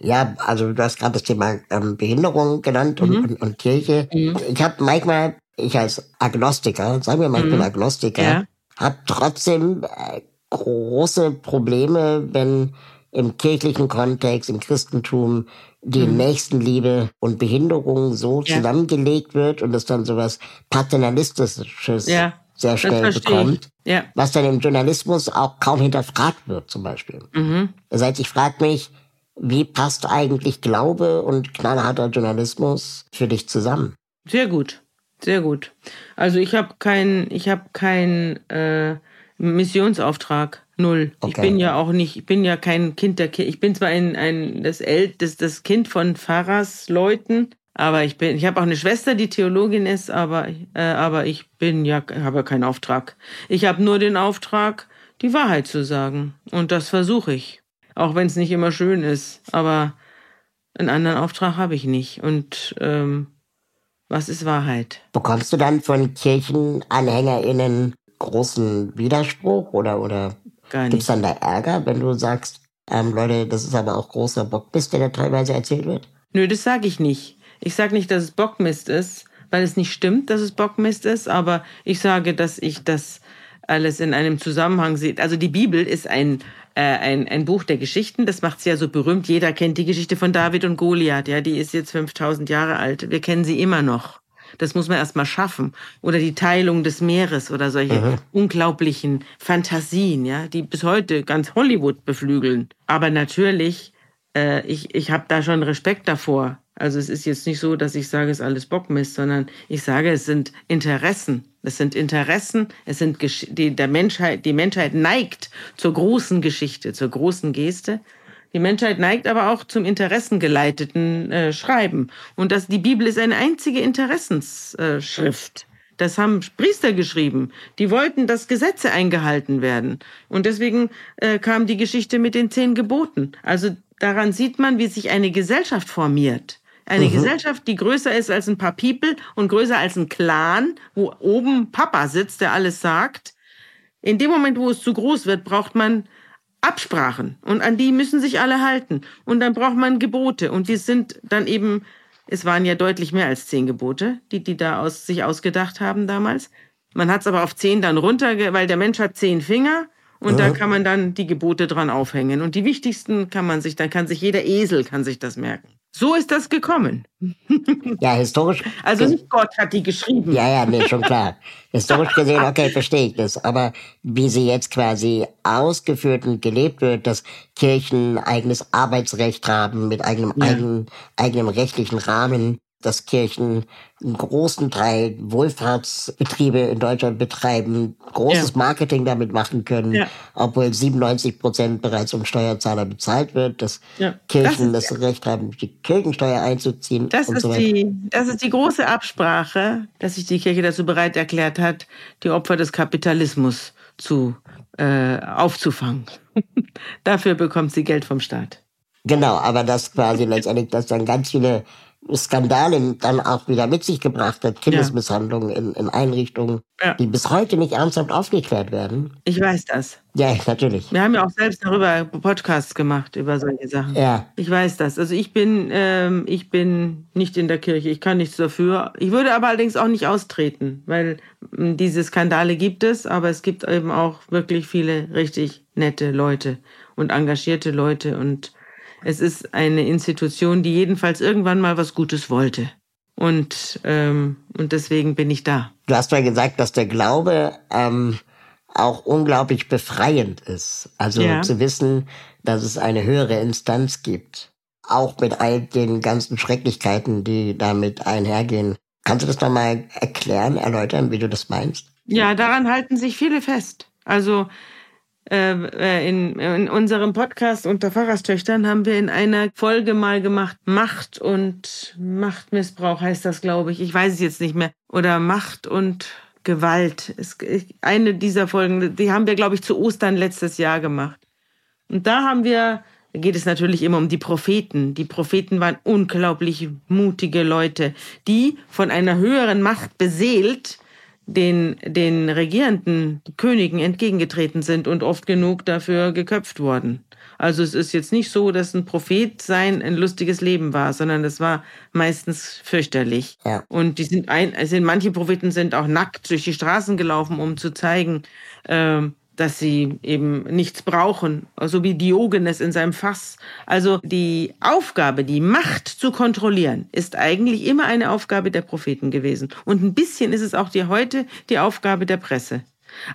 Ja, also du hast gerade das Thema ähm, Behinderung genannt und, mhm. und, und, Kirche. Mhm. Ich habe manchmal, ich als Agnostiker, sagen wir mal, ich bin mhm. Agnostiker, ja. habe trotzdem äh, große Probleme, wenn im kirchlichen Kontext, im Christentum, die mhm. Nächstenliebe und Behinderung so ja. zusammengelegt wird und es dann sowas Paternalistisches ja sehr schnell bekommt, ja. was dann im Journalismus auch kaum hinterfragt wird zum Beispiel. Mhm. Das heißt, ich frage mich, wie passt eigentlich Glaube und knallharter Journalismus für dich zusammen? Sehr gut, sehr gut. Also ich habe keinen, ich habe keinen äh, Missionsauftrag. Null. Okay. Ich bin ja auch nicht, ich bin ja kein Kind der Kirche. Ich bin zwar ein, ein das, El, das, das Kind von Pfarrersleuten, aber ich bin, ich habe auch eine Schwester, die Theologin ist, aber, äh, aber ich bin ja, habe keinen Auftrag. Ich habe nur den Auftrag, die Wahrheit zu sagen. Und das versuche ich. Auch wenn es nicht immer schön ist. Aber einen anderen Auftrag habe ich nicht. Und ähm, was ist Wahrheit? Bekommst du dann von KirchenanhängerInnen großen Widerspruch oder, oder gibt es dann da Ärger, wenn du sagst, ähm, Leute, das ist aber auch großer Bockmist, der da teilweise erzählt wird? Nö, das sage ich nicht. Ich sage nicht, dass es Bockmist ist, weil es nicht stimmt, dass es Bockmist ist, aber ich sage, dass ich das alles in einem Zusammenhang sehe. Also die Bibel ist ein, äh, ein, ein Buch der Geschichten, das macht es ja so berühmt. Jeder kennt die Geschichte von David und Goliath, ja, die ist jetzt 5000 Jahre alt. Wir kennen sie immer noch. Das muss man erst mal schaffen. Oder die Teilung des Meeres oder solche mhm. unglaublichen Fantasien, ja, die bis heute ganz Hollywood beflügeln. Aber natürlich, äh, ich, ich habe da schon Respekt davor, also es ist jetzt nicht so, dass ich sage, es ist alles Bockmist, sondern ich sage, es sind Interessen. Es sind Interessen, es sind Gesch die, der Menschheit, die Menschheit neigt zur großen Geschichte, zur großen Geste. Die Menschheit neigt aber auch zum interessengeleiteten äh, Schreiben. Und das, die Bibel ist eine einzige Interessensschrift. Das haben Priester geschrieben. Die wollten, dass Gesetze eingehalten werden. Und deswegen äh, kam die Geschichte mit den zehn Geboten. Also daran sieht man, wie sich eine Gesellschaft formiert. Eine mhm. Gesellschaft, die größer ist als ein paar People und größer als ein Clan, wo oben Papa sitzt, der alles sagt. In dem Moment, wo es zu groß wird, braucht man Absprachen und an die müssen sich alle halten. Und dann braucht man Gebote und die sind dann eben, es waren ja deutlich mehr als zehn Gebote, die die da aus, sich ausgedacht haben damals. Man hat es aber auf zehn dann runter, weil der Mensch hat zehn Finger und ja. da kann man dann die Gebote dran aufhängen. Und die wichtigsten kann man sich, dann kann sich jeder Esel kann sich das merken. So ist das gekommen. Ja, historisch. Also nicht Gott hat die geschrieben. Ja, ja, nee, schon klar. historisch gesehen, okay, verstehe ich das. Aber wie sie jetzt quasi ausgeführt und gelebt wird, dass Kirchen eigenes Arbeitsrecht haben mit eigenem, ja. eigenen, eigenem rechtlichen Rahmen, dass Kirchen einen großen Teil Wohlfahrtsbetriebe in Deutschland betreiben, großes ja. Marketing damit machen können, ja. obwohl 97 Prozent bereits um Steuerzahler bezahlt wird, dass ja. Kirchen das, das Recht haben, die Kirchensteuer einzuziehen. Das, und ist so weiter. Die, das ist die große Absprache, dass sich die Kirche dazu bereit erklärt hat, die Opfer des Kapitalismus zu äh, aufzufangen. Dafür bekommt sie Geld vom Staat. Genau, aber das quasi letztendlich, dass dann ganz viele Skandale dann auch wieder mit sich gebracht hat, Kindesmisshandlungen ja. in, in Einrichtungen, ja. die bis heute nicht ernsthaft aufgeklärt werden. Ich weiß das. Ja, natürlich. Wir haben ja auch selbst darüber Podcasts gemacht über solche Sachen. Ja. Ich weiß das. Also ich bin, ähm, ich bin nicht in der Kirche. Ich kann nichts dafür. Ich würde aber allerdings auch nicht austreten, weil hm, diese Skandale gibt es, aber es gibt eben auch wirklich viele richtig nette Leute und engagierte Leute und es ist eine Institution, die jedenfalls irgendwann mal was Gutes wollte. Und, ähm, und deswegen bin ich da. Du hast mal gesagt, dass der Glaube ähm, auch unglaublich befreiend ist. Also ja. zu wissen, dass es eine höhere Instanz gibt. Auch mit all den ganzen Schrecklichkeiten, die damit einhergehen. Kannst du das nochmal erklären, erläutern, wie du das meinst? Ja, daran halten sich viele fest. Also in, in unserem Podcast unter Pfarrerstöchtern haben wir in einer Folge mal gemacht, Macht und Machtmissbrauch heißt das, glaube ich. Ich weiß es jetzt nicht mehr. Oder Macht und Gewalt. Es, eine dieser Folgen, die haben wir, glaube ich, zu Ostern letztes Jahr gemacht. Und da haben wir, da geht es natürlich immer um die Propheten. Die Propheten waren unglaublich mutige Leute, die von einer höheren Macht beseelt den, den regierenden Königen entgegengetreten sind und oft genug dafür geköpft wurden. Also es ist jetzt nicht so, dass ein Prophet sein ein lustiges Leben war, sondern es war meistens fürchterlich. Ja. Und die sind ein, also manche Propheten sind auch nackt durch die Straßen gelaufen, um zu zeigen, ähm, dass sie eben nichts brauchen, so wie Diogenes in seinem Fass. Also die Aufgabe, die Macht zu kontrollieren, ist eigentlich immer eine Aufgabe der Propheten gewesen. Und ein bisschen ist es auch die heute die Aufgabe der Presse.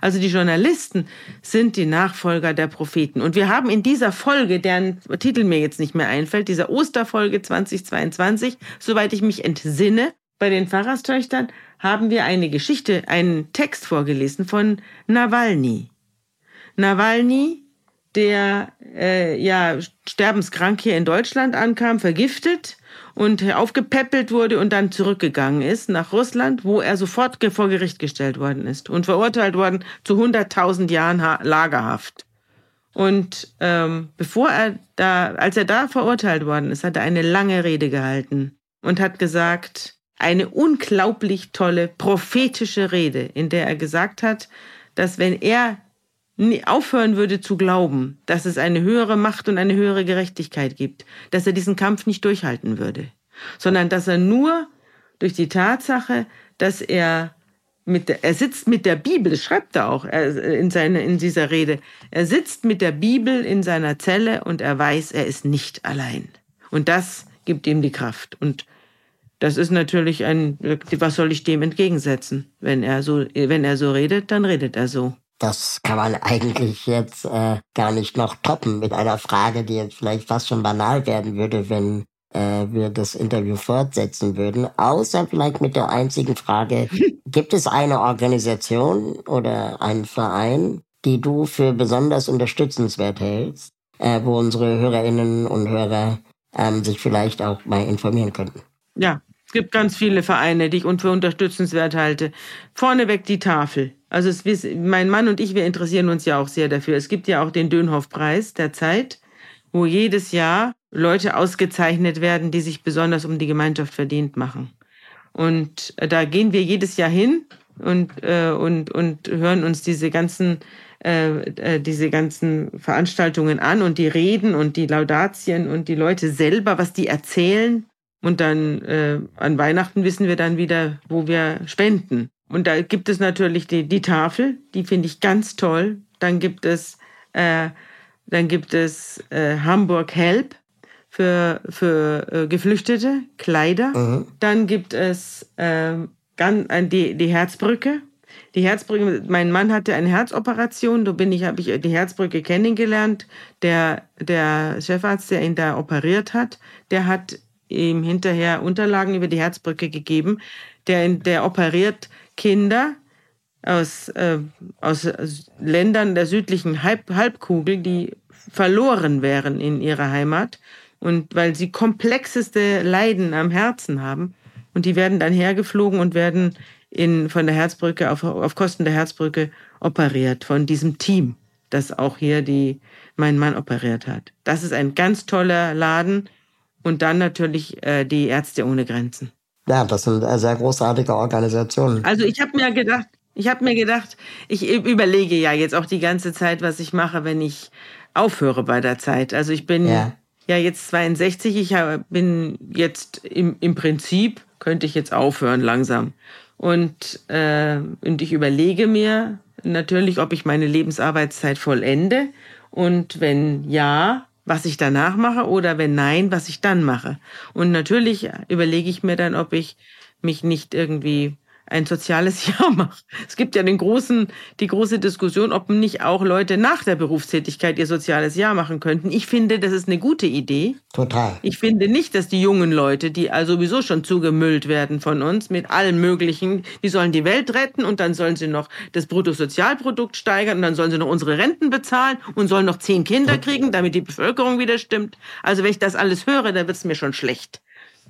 Also die Journalisten sind die Nachfolger der Propheten. Und wir haben in dieser Folge, deren Titel mir jetzt nicht mehr einfällt, dieser Osterfolge 2022, soweit ich mich entsinne, bei den Pfarrerstöchtern, haben wir eine Geschichte, einen Text vorgelesen von Nawalny. Nawalny, der äh, ja sterbenskrank hier in Deutschland ankam, vergiftet und aufgepäppelt wurde und dann zurückgegangen ist nach Russland, wo er sofort vor Gericht gestellt worden ist und verurteilt worden zu 100.000 Jahren Lagerhaft. Und ähm, bevor er da, als er da verurteilt worden ist, hat er eine lange Rede gehalten und hat gesagt, eine unglaublich tolle prophetische Rede, in der er gesagt hat, dass wenn er aufhören würde zu glauben, dass es eine höhere Macht und eine höhere Gerechtigkeit gibt, dass er diesen Kampf nicht durchhalten würde, sondern dass er nur durch die Tatsache, dass er mit der, er sitzt mit der Bibel, schreibt er auch in, seine, in dieser Rede, er sitzt mit der Bibel in seiner Zelle und er weiß, er ist nicht allein. Und das gibt ihm die Kraft. Und das ist natürlich ein, was soll ich dem entgegensetzen? Wenn er so, wenn er so redet, dann redet er so. Das kann man eigentlich jetzt äh, gar nicht noch toppen mit einer Frage, die jetzt vielleicht fast schon banal werden würde, wenn äh, wir das Interview fortsetzen würden. Außer vielleicht mit der einzigen Frage, gibt es eine Organisation oder einen Verein, die du für besonders unterstützenswert hältst, äh, wo unsere Hörerinnen und Hörer ähm, sich vielleicht auch mal informieren könnten? Ja, Es gibt ganz viele Vereine, die ich für unterstützenswert halte. Vorneweg die Tafel. Also es, mein Mann und ich, wir interessieren uns ja auch sehr dafür. Es gibt ja auch den Dönhoff-Preis der Zeit, wo jedes Jahr Leute ausgezeichnet werden, die sich besonders um die Gemeinschaft verdient machen. Und äh, da gehen wir jedes Jahr hin und, äh, und, und hören uns diese ganzen, äh, äh, diese ganzen Veranstaltungen an und die Reden und die Laudatien und die Leute selber, was die erzählen. Und dann äh, an Weihnachten wissen wir dann wieder, wo wir spenden. Und da gibt es natürlich die, die Tafel, die finde ich ganz toll. Dann gibt es, äh, dann gibt es äh, Hamburg Help für, für äh, Geflüchtete, Kleider. Mhm. Dann gibt es äh, ganz, die, die Herzbrücke. Die Herzbrücke, mein Mann hatte eine Herzoperation, da bin ich, habe ich die Herzbrücke kennengelernt. Der, der Chefarzt, der ihn da operiert hat, der hat ihm hinterher Unterlagen über die Herzbrücke gegeben. Der, der operiert Kinder aus, äh, aus Ländern der südlichen Halb Halbkugel, die verloren wären in ihrer Heimat und weil sie komplexeste Leiden am Herzen haben und die werden dann hergeflogen und werden in, von der Herzbrücke auf, auf Kosten der Herzbrücke operiert von diesem Team, das auch hier die, mein Mann operiert hat. Das ist ein ganz toller Laden und dann natürlich äh, die Ärzte ohne Grenzen. Ja, das sind äh, sehr großartige Organisationen. Also ich habe mir gedacht, ich habe mir gedacht, ich überlege ja jetzt auch die ganze Zeit, was ich mache, wenn ich aufhöre bei der Zeit. Also ich bin ja, ja jetzt 62, ich bin jetzt im, im Prinzip, könnte ich jetzt aufhören langsam. Und, äh, und ich überlege mir natürlich, ob ich meine Lebensarbeitszeit vollende. Und wenn ja, was ich danach mache oder wenn nein, was ich dann mache. Und natürlich überlege ich mir dann, ob ich mich nicht irgendwie ein soziales Jahr mache. Es gibt ja den großen, die große Diskussion, ob nicht auch Leute nach der Berufstätigkeit ihr soziales Jahr machen könnten. Ich finde, das ist eine gute Idee. Total. Ich finde nicht, dass die jungen Leute, die also sowieso schon zugemüllt werden von uns mit allem Möglichen, die sollen die Welt retten und dann sollen sie noch das Bruttosozialprodukt steigern und dann sollen sie noch unsere Renten bezahlen und sollen noch zehn Kinder kriegen, damit die Bevölkerung wieder stimmt. Also wenn ich das alles höre, dann wird es mir schon schlecht.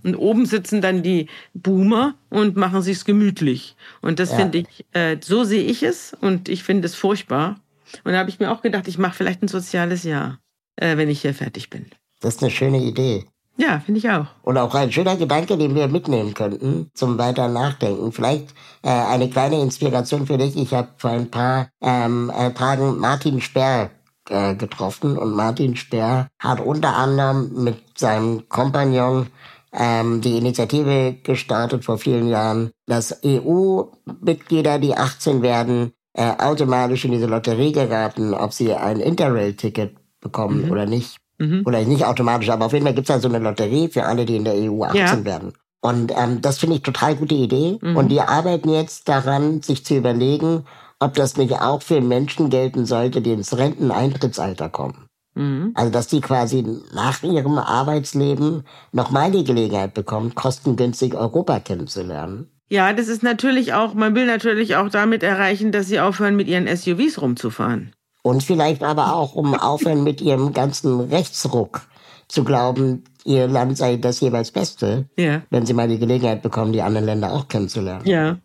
Und oben sitzen dann die Boomer und machen sich's gemütlich. Und das ja. finde ich, äh, so sehe ich es und ich finde es furchtbar. Und da habe ich mir auch gedacht, ich mache vielleicht ein soziales Jahr, äh, wenn ich hier fertig bin. Das ist eine schöne Idee. Ja, finde ich auch. Und auch ein schöner Gedanke, den wir mitnehmen könnten zum weiter Nachdenken. Vielleicht äh, eine kleine Inspiration für dich. Ich habe vor ein paar ähm, äh, Tagen Martin Sperr äh, getroffen und Martin Sperr hat unter anderem mit seinem Kompagnon ähm, die Initiative gestartet vor vielen Jahren, dass EU-Mitglieder, die 18 werden, äh, automatisch in diese Lotterie geraten, ob sie ein Interrail-Ticket bekommen mhm. oder nicht. Mhm. Oder nicht automatisch, aber auf jeden Fall gibt es da so eine Lotterie für alle, die in der EU 18 ja. werden. Und ähm, das finde ich total gute Idee. Mhm. Und die arbeiten jetzt daran, sich zu überlegen, ob das nicht auch für Menschen gelten sollte, die ins Renteneintrittsalter kommen. Mhm. Also, dass die quasi nach ihrem Arbeitsleben nochmal die Gelegenheit bekommen, kostengünstig Europa kennenzulernen. Ja, das ist natürlich auch, man will natürlich auch damit erreichen, dass sie aufhören, mit ihren SUVs rumzufahren. Und vielleicht aber auch, um aufhören mit ihrem ganzen Rechtsruck zu glauben, ihr Land sei das jeweils Beste, ja. wenn sie mal die Gelegenheit bekommen, die anderen Länder auch kennenzulernen. Ja,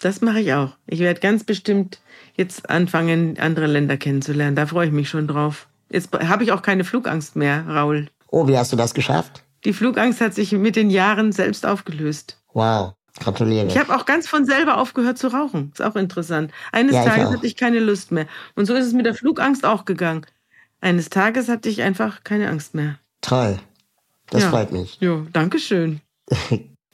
das mache ich auch. Ich werde ganz bestimmt jetzt anfangen, andere Länder kennenzulernen. Da freue ich mich schon drauf. Jetzt habe ich auch keine Flugangst mehr, Raul. Oh, wie hast du das geschafft? Die Flugangst hat sich mit den Jahren selbst aufgelöst. Wow. Gratuliere. Ich habe auch ganz von selber aufgehört zu rauchen. Ist auch interessant. Eines ja, Tages hatte ich keine Lust mehr. Und so ist es mit der Flugangst auch gegangen. Eines Tages hatte ich einfach keine Angst mehr. Toll. Das ja. freut mich. Jo, danke schön.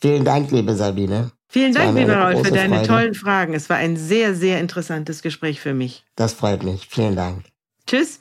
Vielen Dank, liebe Sabine. Vielen Dank, lieber Raul, für deine Freude. tollen Fragen. Es war ein sehr, sehr interessantes Gespräch für mich. Das freut mich. Vielen Dank. Tschüss.